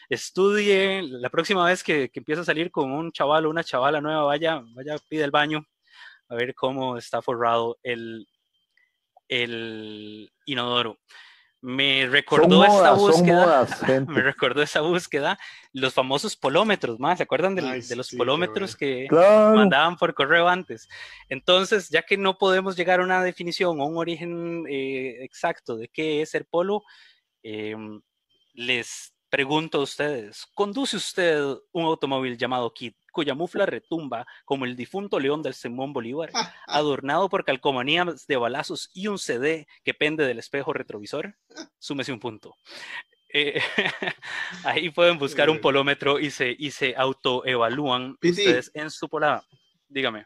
estudie, la próxima vez que, que empiece a salir con un chaval o una chavala nueva, vaya, vaya, pide el baño a ver cómo está forrado el, el inodoro. Me recordó esta búsqueda, [laughs] me recordó esa búsqueda, los famosos polómetros, más, ¿se acuerdan de, los polómetros que mandaban por correo antes? Entonces, ya que no podemos llegar a una definición o un origen eh, exacto de qué es el polo, em, les Pregunto a ustedes, ¿conduce usted un automóvil llamado Kit, cuya mufla retumba como el difunto león del Simón Bolívar, [laughs] adornado por calcomanías de balazos y un CD que pende del espejo retrovisor? Súmese un punto. Eh, [laughs] ahí pueden buscar un polómetro y se, y se autoevalúan ustedes en su polada. Dígame.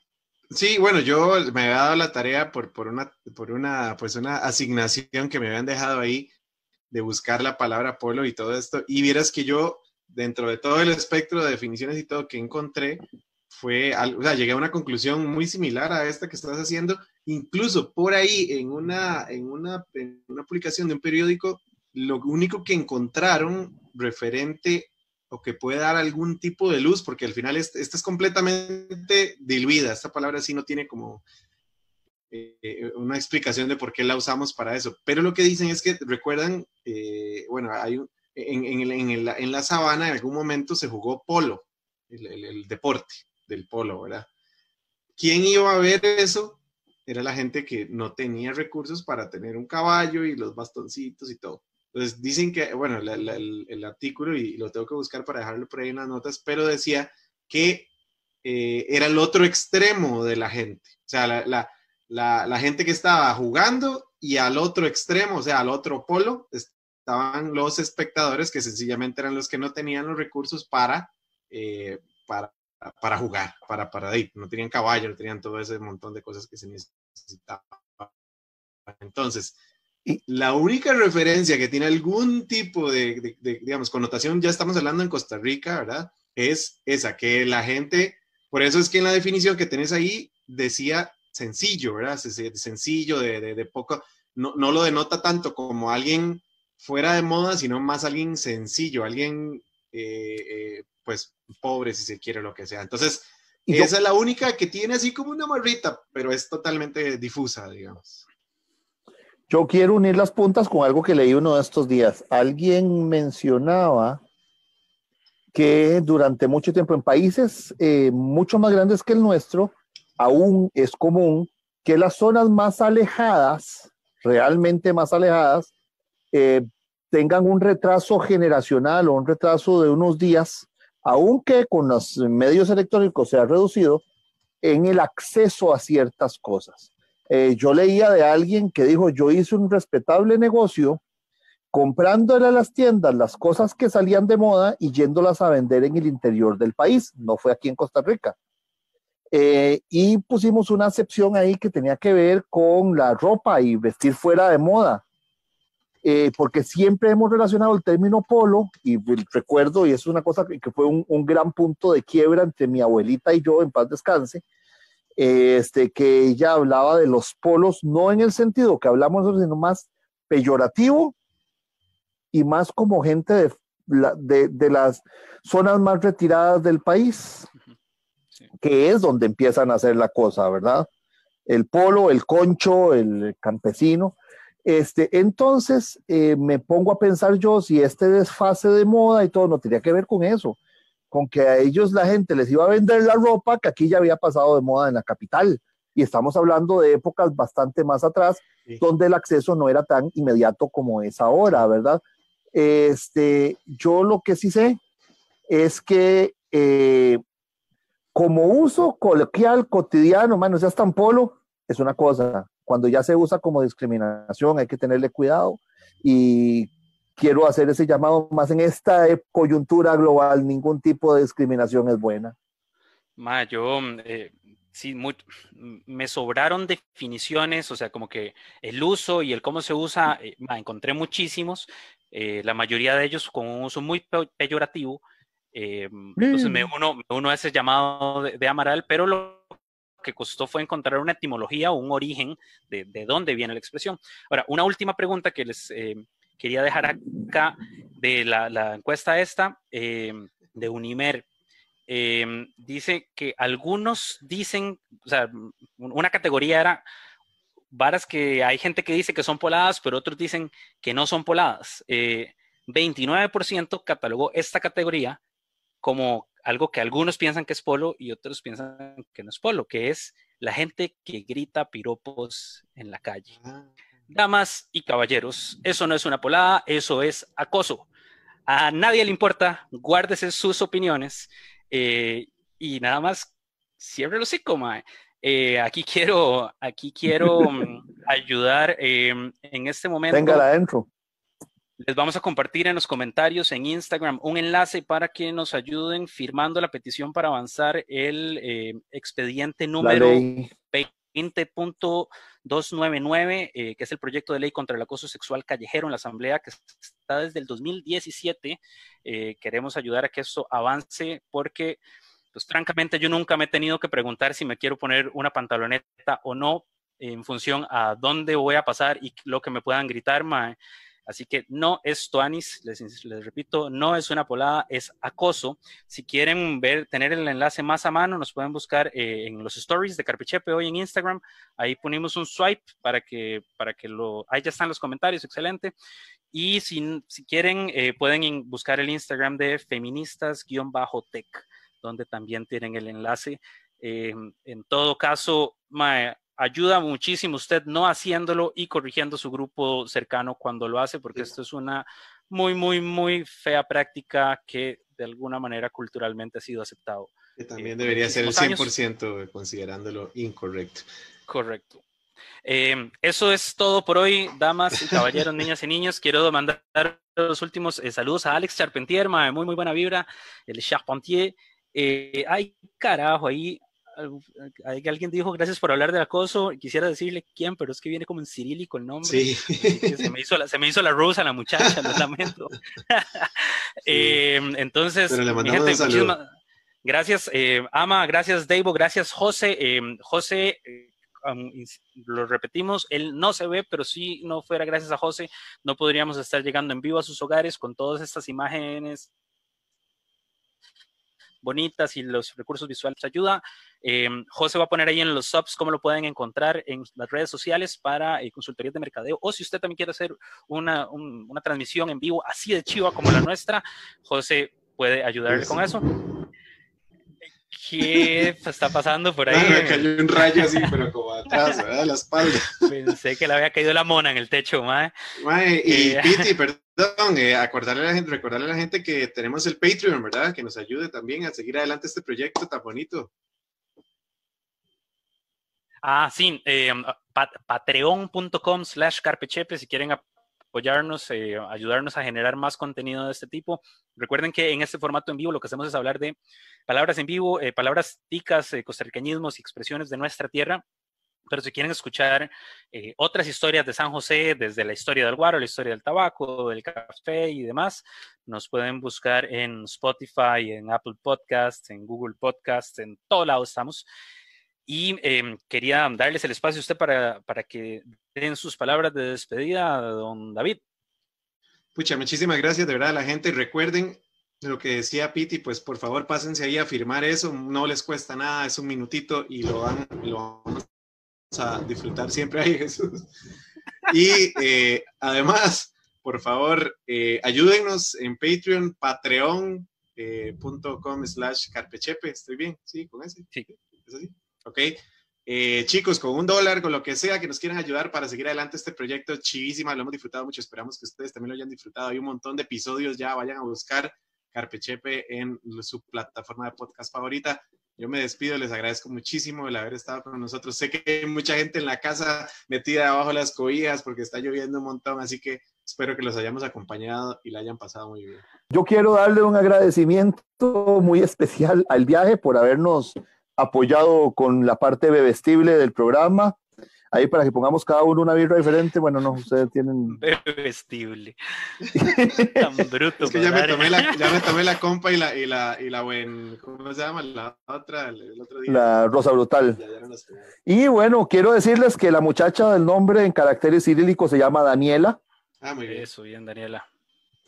Sí, bueno, yo me había dado la tarea por, por, una, por una, pues una asignación que me habían dejado ahí de buscar la palabra polo y todo esto. Y vieras que yo, dentro de todo el espectro de definiciones y todo que encontré, fue, llegué a una conclusión muy similar a esta que estás haciendo. Incluso por ahí, en una, en una, en una publicación de un periódico, lo único que encontraron referente o que puede dar algún tipo de luz, porque al final esta es completamente diluida, esta palabra sí no tiene como eh, una explicación de por qué la usamos para eso. Pero lo que dicen es que recuerdan, eh, bueno, hay en, en, en, la, sabana en algún momento se jugó polo, el, deporte del polo, ¿verdad? ¿Quién iba a ver eso? Era la gente que no tenía recursos para tener un caballo y los bastoncitos y todo. Entonces dicen que, bueno, el, artículo, y lo tengo que buscar para dejarlo por ahí en las notas, pero decía que eh, era el otro extremo de la gente. O sea, la, la, gente que estaba jugando y al otro extremo, o sea, al otro polo, estaban los espectadores que sencillamente eran los que no tenían los recursos para, eh, para, para, jugar, para, para ir. No tenían caballo, no tenían todo ese montón de cosas que se necesitaban. Entonces, la única referencia que tiene algún tipo de, digamos, connotación, ya estamos hablando en Costa Rica, ¿verdad? Es esa, que la gente, por eso es que en la definición que tenés ahí decía sencillo, ¿verdad? Sencillo, de, de, poco, no, no lo denota tanto como alguien fuera de moda, sino más alguien sencillo, alguien eh, eh, pues pobre si se quiere lo que sea. Entonces, esa es la única que tiene así como una marrita, pero es totalmente difusa, digamos.
Yo quiero unir las puntas con algo que leí uno de estos días. Alguien mencionaba que durante mucho tiempo en países eh, mucho más grandes que el nuestro, aún es común que las zonas más alejadas, realmente más alejadas, eh, tengan un retraso generacional o un retraso de unos días, aunque con los medios electrónicos se ha reducido, en el acceso a ciertas cosas. Eh, yo leía de alguien que dijo, yo hice un respetable negocio comprándole a las tiendas las cosas que salían de moda y yéndolas a vender en el interior del país, no fue aquí en Costa Rica. Eh, y pusimos una excepción ahí que tenía que ver con la ropa y vestir fuera de moda. Eh, porque siempre hemos relacionado el término polo, y recuerdo, y es una cosa que, fue un, gran punto de quiebra entre mi abuelita y yo, en paz descanse, este, que ella hablaba de los polos, no en el sentido que hablamos sino más peyorativo y más como gente de las zonas más retiradas del país, que es donde empiezan a hacer la cosa, ¿verdad? El polo, el concho, el campesino. Este, entonces eh, me pongo a pensar yo si este desfase de moda y todo no tenía que ver con eso, con que a ellos la gente les iba a vender la ropa que aquí ya había pasado de moda en la capital. Y estamos hablando de épocas bastante más atrás, donde el acceso no era tan inmediato como es ahora, ¿verdad? Este, yo lo que sí sé es que eh, como uso coloquial, cotidiano, no seas tan polo, es una cosa, cuando ya se usa como discriminación hay que tenerle cuidado y quiero hacer ese llamado más en esta coyuntura global, ningún tipo de discriminación es buena.
Ma, yo eh, sí, me sobraron definiciones, o sea, como que el uso y el cómo se usa, eh, encontré muchísimos, eh, la mayoría de ellos con un uso muy peyorativo. Entonces me uno, uno a ese llamado de, de Amaral, pero lo que costó fue encontrar una etimología o un origen de, de dónde viene la expresión. Ahora, una última pregunta que les eh, quería dejar acá de la, la encuesta esta eh, de Unimer. Eh, dice que algunos dicen, o sea, una categoría era varas que hay gente que dice que son poladas, pero otros dicen que no son poladas. 29% catalogó esta categoría como algo que algunos piensan que es polo y otros piensan que no es polo, que es la gente que grita piropos en la calle. Ah. Damas y caballeros, eso no es una polada, eso es acoso. A nadie le importa, guárdese sus opiniones eh, y nada más cierre los hocico, eh, aquí quiero, aquí quiero [laughs] mm, ayudar em, en este momento.
Venga adentro.
Les vamos a compartir en los comentarios en Instagram un enlace para que nos ayuden firmando la petición para avanzar el eh, expediente número 20.299, eh, que es el proyecto de ley contra el acoso sexual callejero en la Asamblea, que está desde el 2017. Eh, queremos ayudar a que esto avance porque, pues francamente, yo nunca me he tenido que preguntar si me quiero poner una pantaloneta o no en función a dónde voy a pasar y lo que me puedan gritar. Así que no es Tuanis, les, repito, no es una polada, es acoso. Si quieren ver, tener el enlace más a mano, nos pueden buscar eh, en los stories de Carpichepe hoy en Instagram. Ahí ponemos un swipe para que, para que lo, ahí ya están los comentarios, excelente. Y si, quieren, eh, pueden buscar el Instagram de feministas-tech, donde también tienen el enlace. Eh, en todo caso, ayuda muchísimo usted no haciéndolo y corrigiendo su grupo cercano cuando lo hace, porque esto es una muy, muy, muy fea práctica que de alguna manera culturalmente ha sido aceptado.
Que también eh, debería ser el 100% considerándolo incorrecto.
Correcto. Eh, eso es todo por hoy, damas y caballeros, [laughs] niñas y niños. Quiero mandar los últimos eh, saludos a Alex Charpentier, muy, muy buena vibra, el Charpentier. ay, carajo, ahí alguien dijo gracias por hablar del acoso, quisiera decirle quién, pero es que viene como en cirílico el nombre. Sí. Se me hizo la, se me hizo la rusa la muchacha, lo lamento. [laughs] Em, entonces, gracias eh, Ama, gracias Davo, gracias José. Em, José, eh, lo repetimos, él no se ve, pero si no fuera gracias a José, no podríamos estar llegando en vivo a sus hogares con todas estas imágenes bonitas y los recursos visuales ayuda. Eh, José va a poner ahí en los subs cómo lo pueden encontrar en las redes sociales para eh, consultorías de mercadeo o si usted también quiere hacer una, una transmisión en vivo así de chiva como la nuestra, José puede ayudarle con eso. ¿Qué está pasando por ahí?
me cayó un rayo así, pero como atrás, ¿verdad? La espalda.
Pensé que le había caído la mona en el techo, mae.
mae y eh, [laughs] Piti, perdón, eh, acordarle a la gente, recordarle a la gente que tenemos el Patreon, ¿verdad? Que nos ayude también a seguir adelante este proyecto tan bonito.
Ah, sí, eh, patreon.com slash carpechepe si quieren apoyarnos, eh, ayudarnos a generar más contenido de este tipo. Recuerden que en este formato en vivo lo que hacemos es hablar de palabras en vivo, eh, palabras ticas, eh, y expresiones de nuestra tierra. Pero si quieren escuchar otras historias de San José, desde la historia del guaro, la historia del tabaco, del café y demás, nos pueden buscar en Spotify, en Apple Podcasts, en Google Podcasts, en todo lado estamos. Y em, quería darles el espacio a usted para, para que den sus palabras de despedida, don David.
Pucha, muchísimas gracias de verdad a la gente. Recuerden lo que decía Piti, pues por favor pásense ahí a firmar eso, no les cuesta nada, es un minutito y lo van, lo vamos a disfrutar siempre ahí, [laughs] Jesús. Y eh, además, por favor, eh, ayúdennos en Patreon, patreon.com eh, slash carpechepe. ¿Estoy bien? ¿Sí? ¿Con ese?
Sí.
¿Es así? ¿Ok? Eh, chicos, con un dólar, con lo que sea que nos quieran ayudar para seguir adelante este proyecto, chivísima, lo hemos disfrutado mucho, esperamos que ustedes también lo hayan disfrutado. Hay un montón de episodios ya, vayan a buscar Carpechepe en su plataforma de podcast favorita. Yo me despido, les agradezco muchísimo el haber estado con nosotros. Sé que hay mucha gente en la casa metida abajo las cobijas porque está lloviendo un montón, así que espero que los hayamos acompañado y la hayan pasado muy bien.
Yo quiero darle un agradecimiento muy especial al viaje por habernos apoyado con la parte bebestible del programa. Ahí para que pongamos cada uno una birra diferente. Bueno, no, ustedes tienen.
Bebestible. [laughs] Tan bruto.
Es que ya me, tomé la, ya me tomé la compa y la, y la, y la buen. ¿Cómo se llama? La otra, el otro día.
La Rosa Brutal. y bueno, quiero decirles que la muchacha del nombre en caracteres cirílicos se llama Daniela.
Ah, muy bien. Eso, bien, Daniela.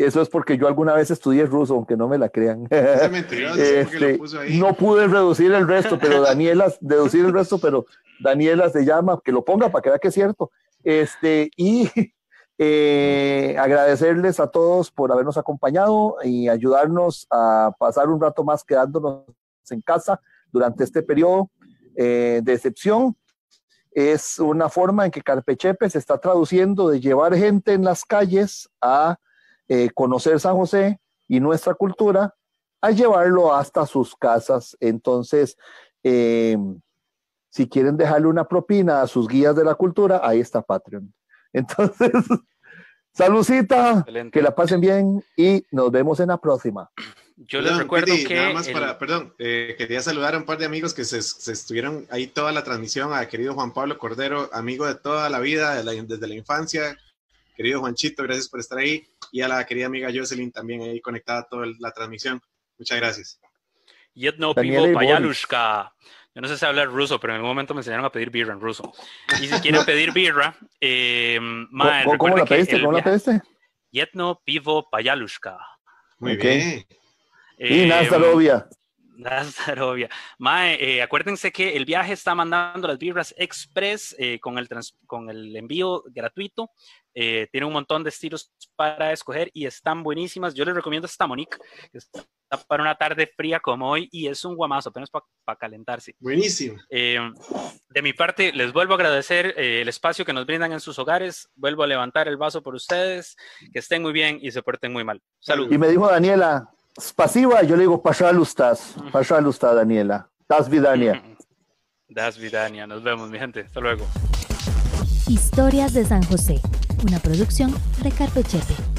Eso es porque yo alguna vez estudié ruso, aunque no me la crean. [laughs] Este, no pude reducir el resto, pero [laughs] Daniela, deducir el resto, pero Daniela se llama, que lo ponga para que vea que es cierto. Este, y [laughs] eh, agradecerles a todos por habernos acompañado y ayudarnos a pasar un rato más quedándonos en casa durante este periodo eh, de excepción. Es una forma en que Carpechepe se está traduciendo de llevar gente en las calles a eh, conocer San José y nuestra cultura a llevarlo hasta sus casas. Entonces, eh, si quieren dejarle una propina a sus guías de la cultura, ahí está Patreon. [laughs] Entonces, saludcita, que la pasen bien y nos vemos en la próxima.
Yo les recuerdo que.
Nada más para, perdón, eh, quería saludar a un par de amigos que se, estuvieron ahí toda la transmisión, a querido Juan Pablo Cordero, amigo de toda la vida, desde la infancia, querido Juanchito, gracias por estar ahí. Y a la querida amiga Jocelyn también ahí conectada a toda la transmisión. Muchas gracias.
Yetno Pivo Payalushka. Yo no sé si hablar ruso, pero en algún momento me enseñaron a pedir birra en ruso. Y si quieren [laughs] pedir birra, eh,
¿Cómo, la pediste? ¿Cómo la pediste?
Yetno Pivo Payalushka.
Muy bien.
y [laughs] Nazarovia.
Nazarovia. Mae, eh, acuérdense que el viaje está mandando las birras express eh, con, el con el envío gratuito. Eh, tiene un montón de estilos para escoger y están buenísimas. Yo les recomiendo esta Monique, que está para una tarde fría como hoy y es un guamazo, apenas para calentarse.
Buenísimo.
de mi parte, les vuelvo a agradecer el espacio que nos brindan en sus hogares. Vuelvo a levantar el vaso por ustedes. Que estén muy bien y se porten muy mal. Salud.
Y me dijo Daniela, pasiva, yo le digo Pashalustas, Pashalustas, Daniela. Das Vidania. [laughs]
Das Vidania. Nos vemos, mi gente. Hasta luego.
Historias de San José, una producción de Carpechepe.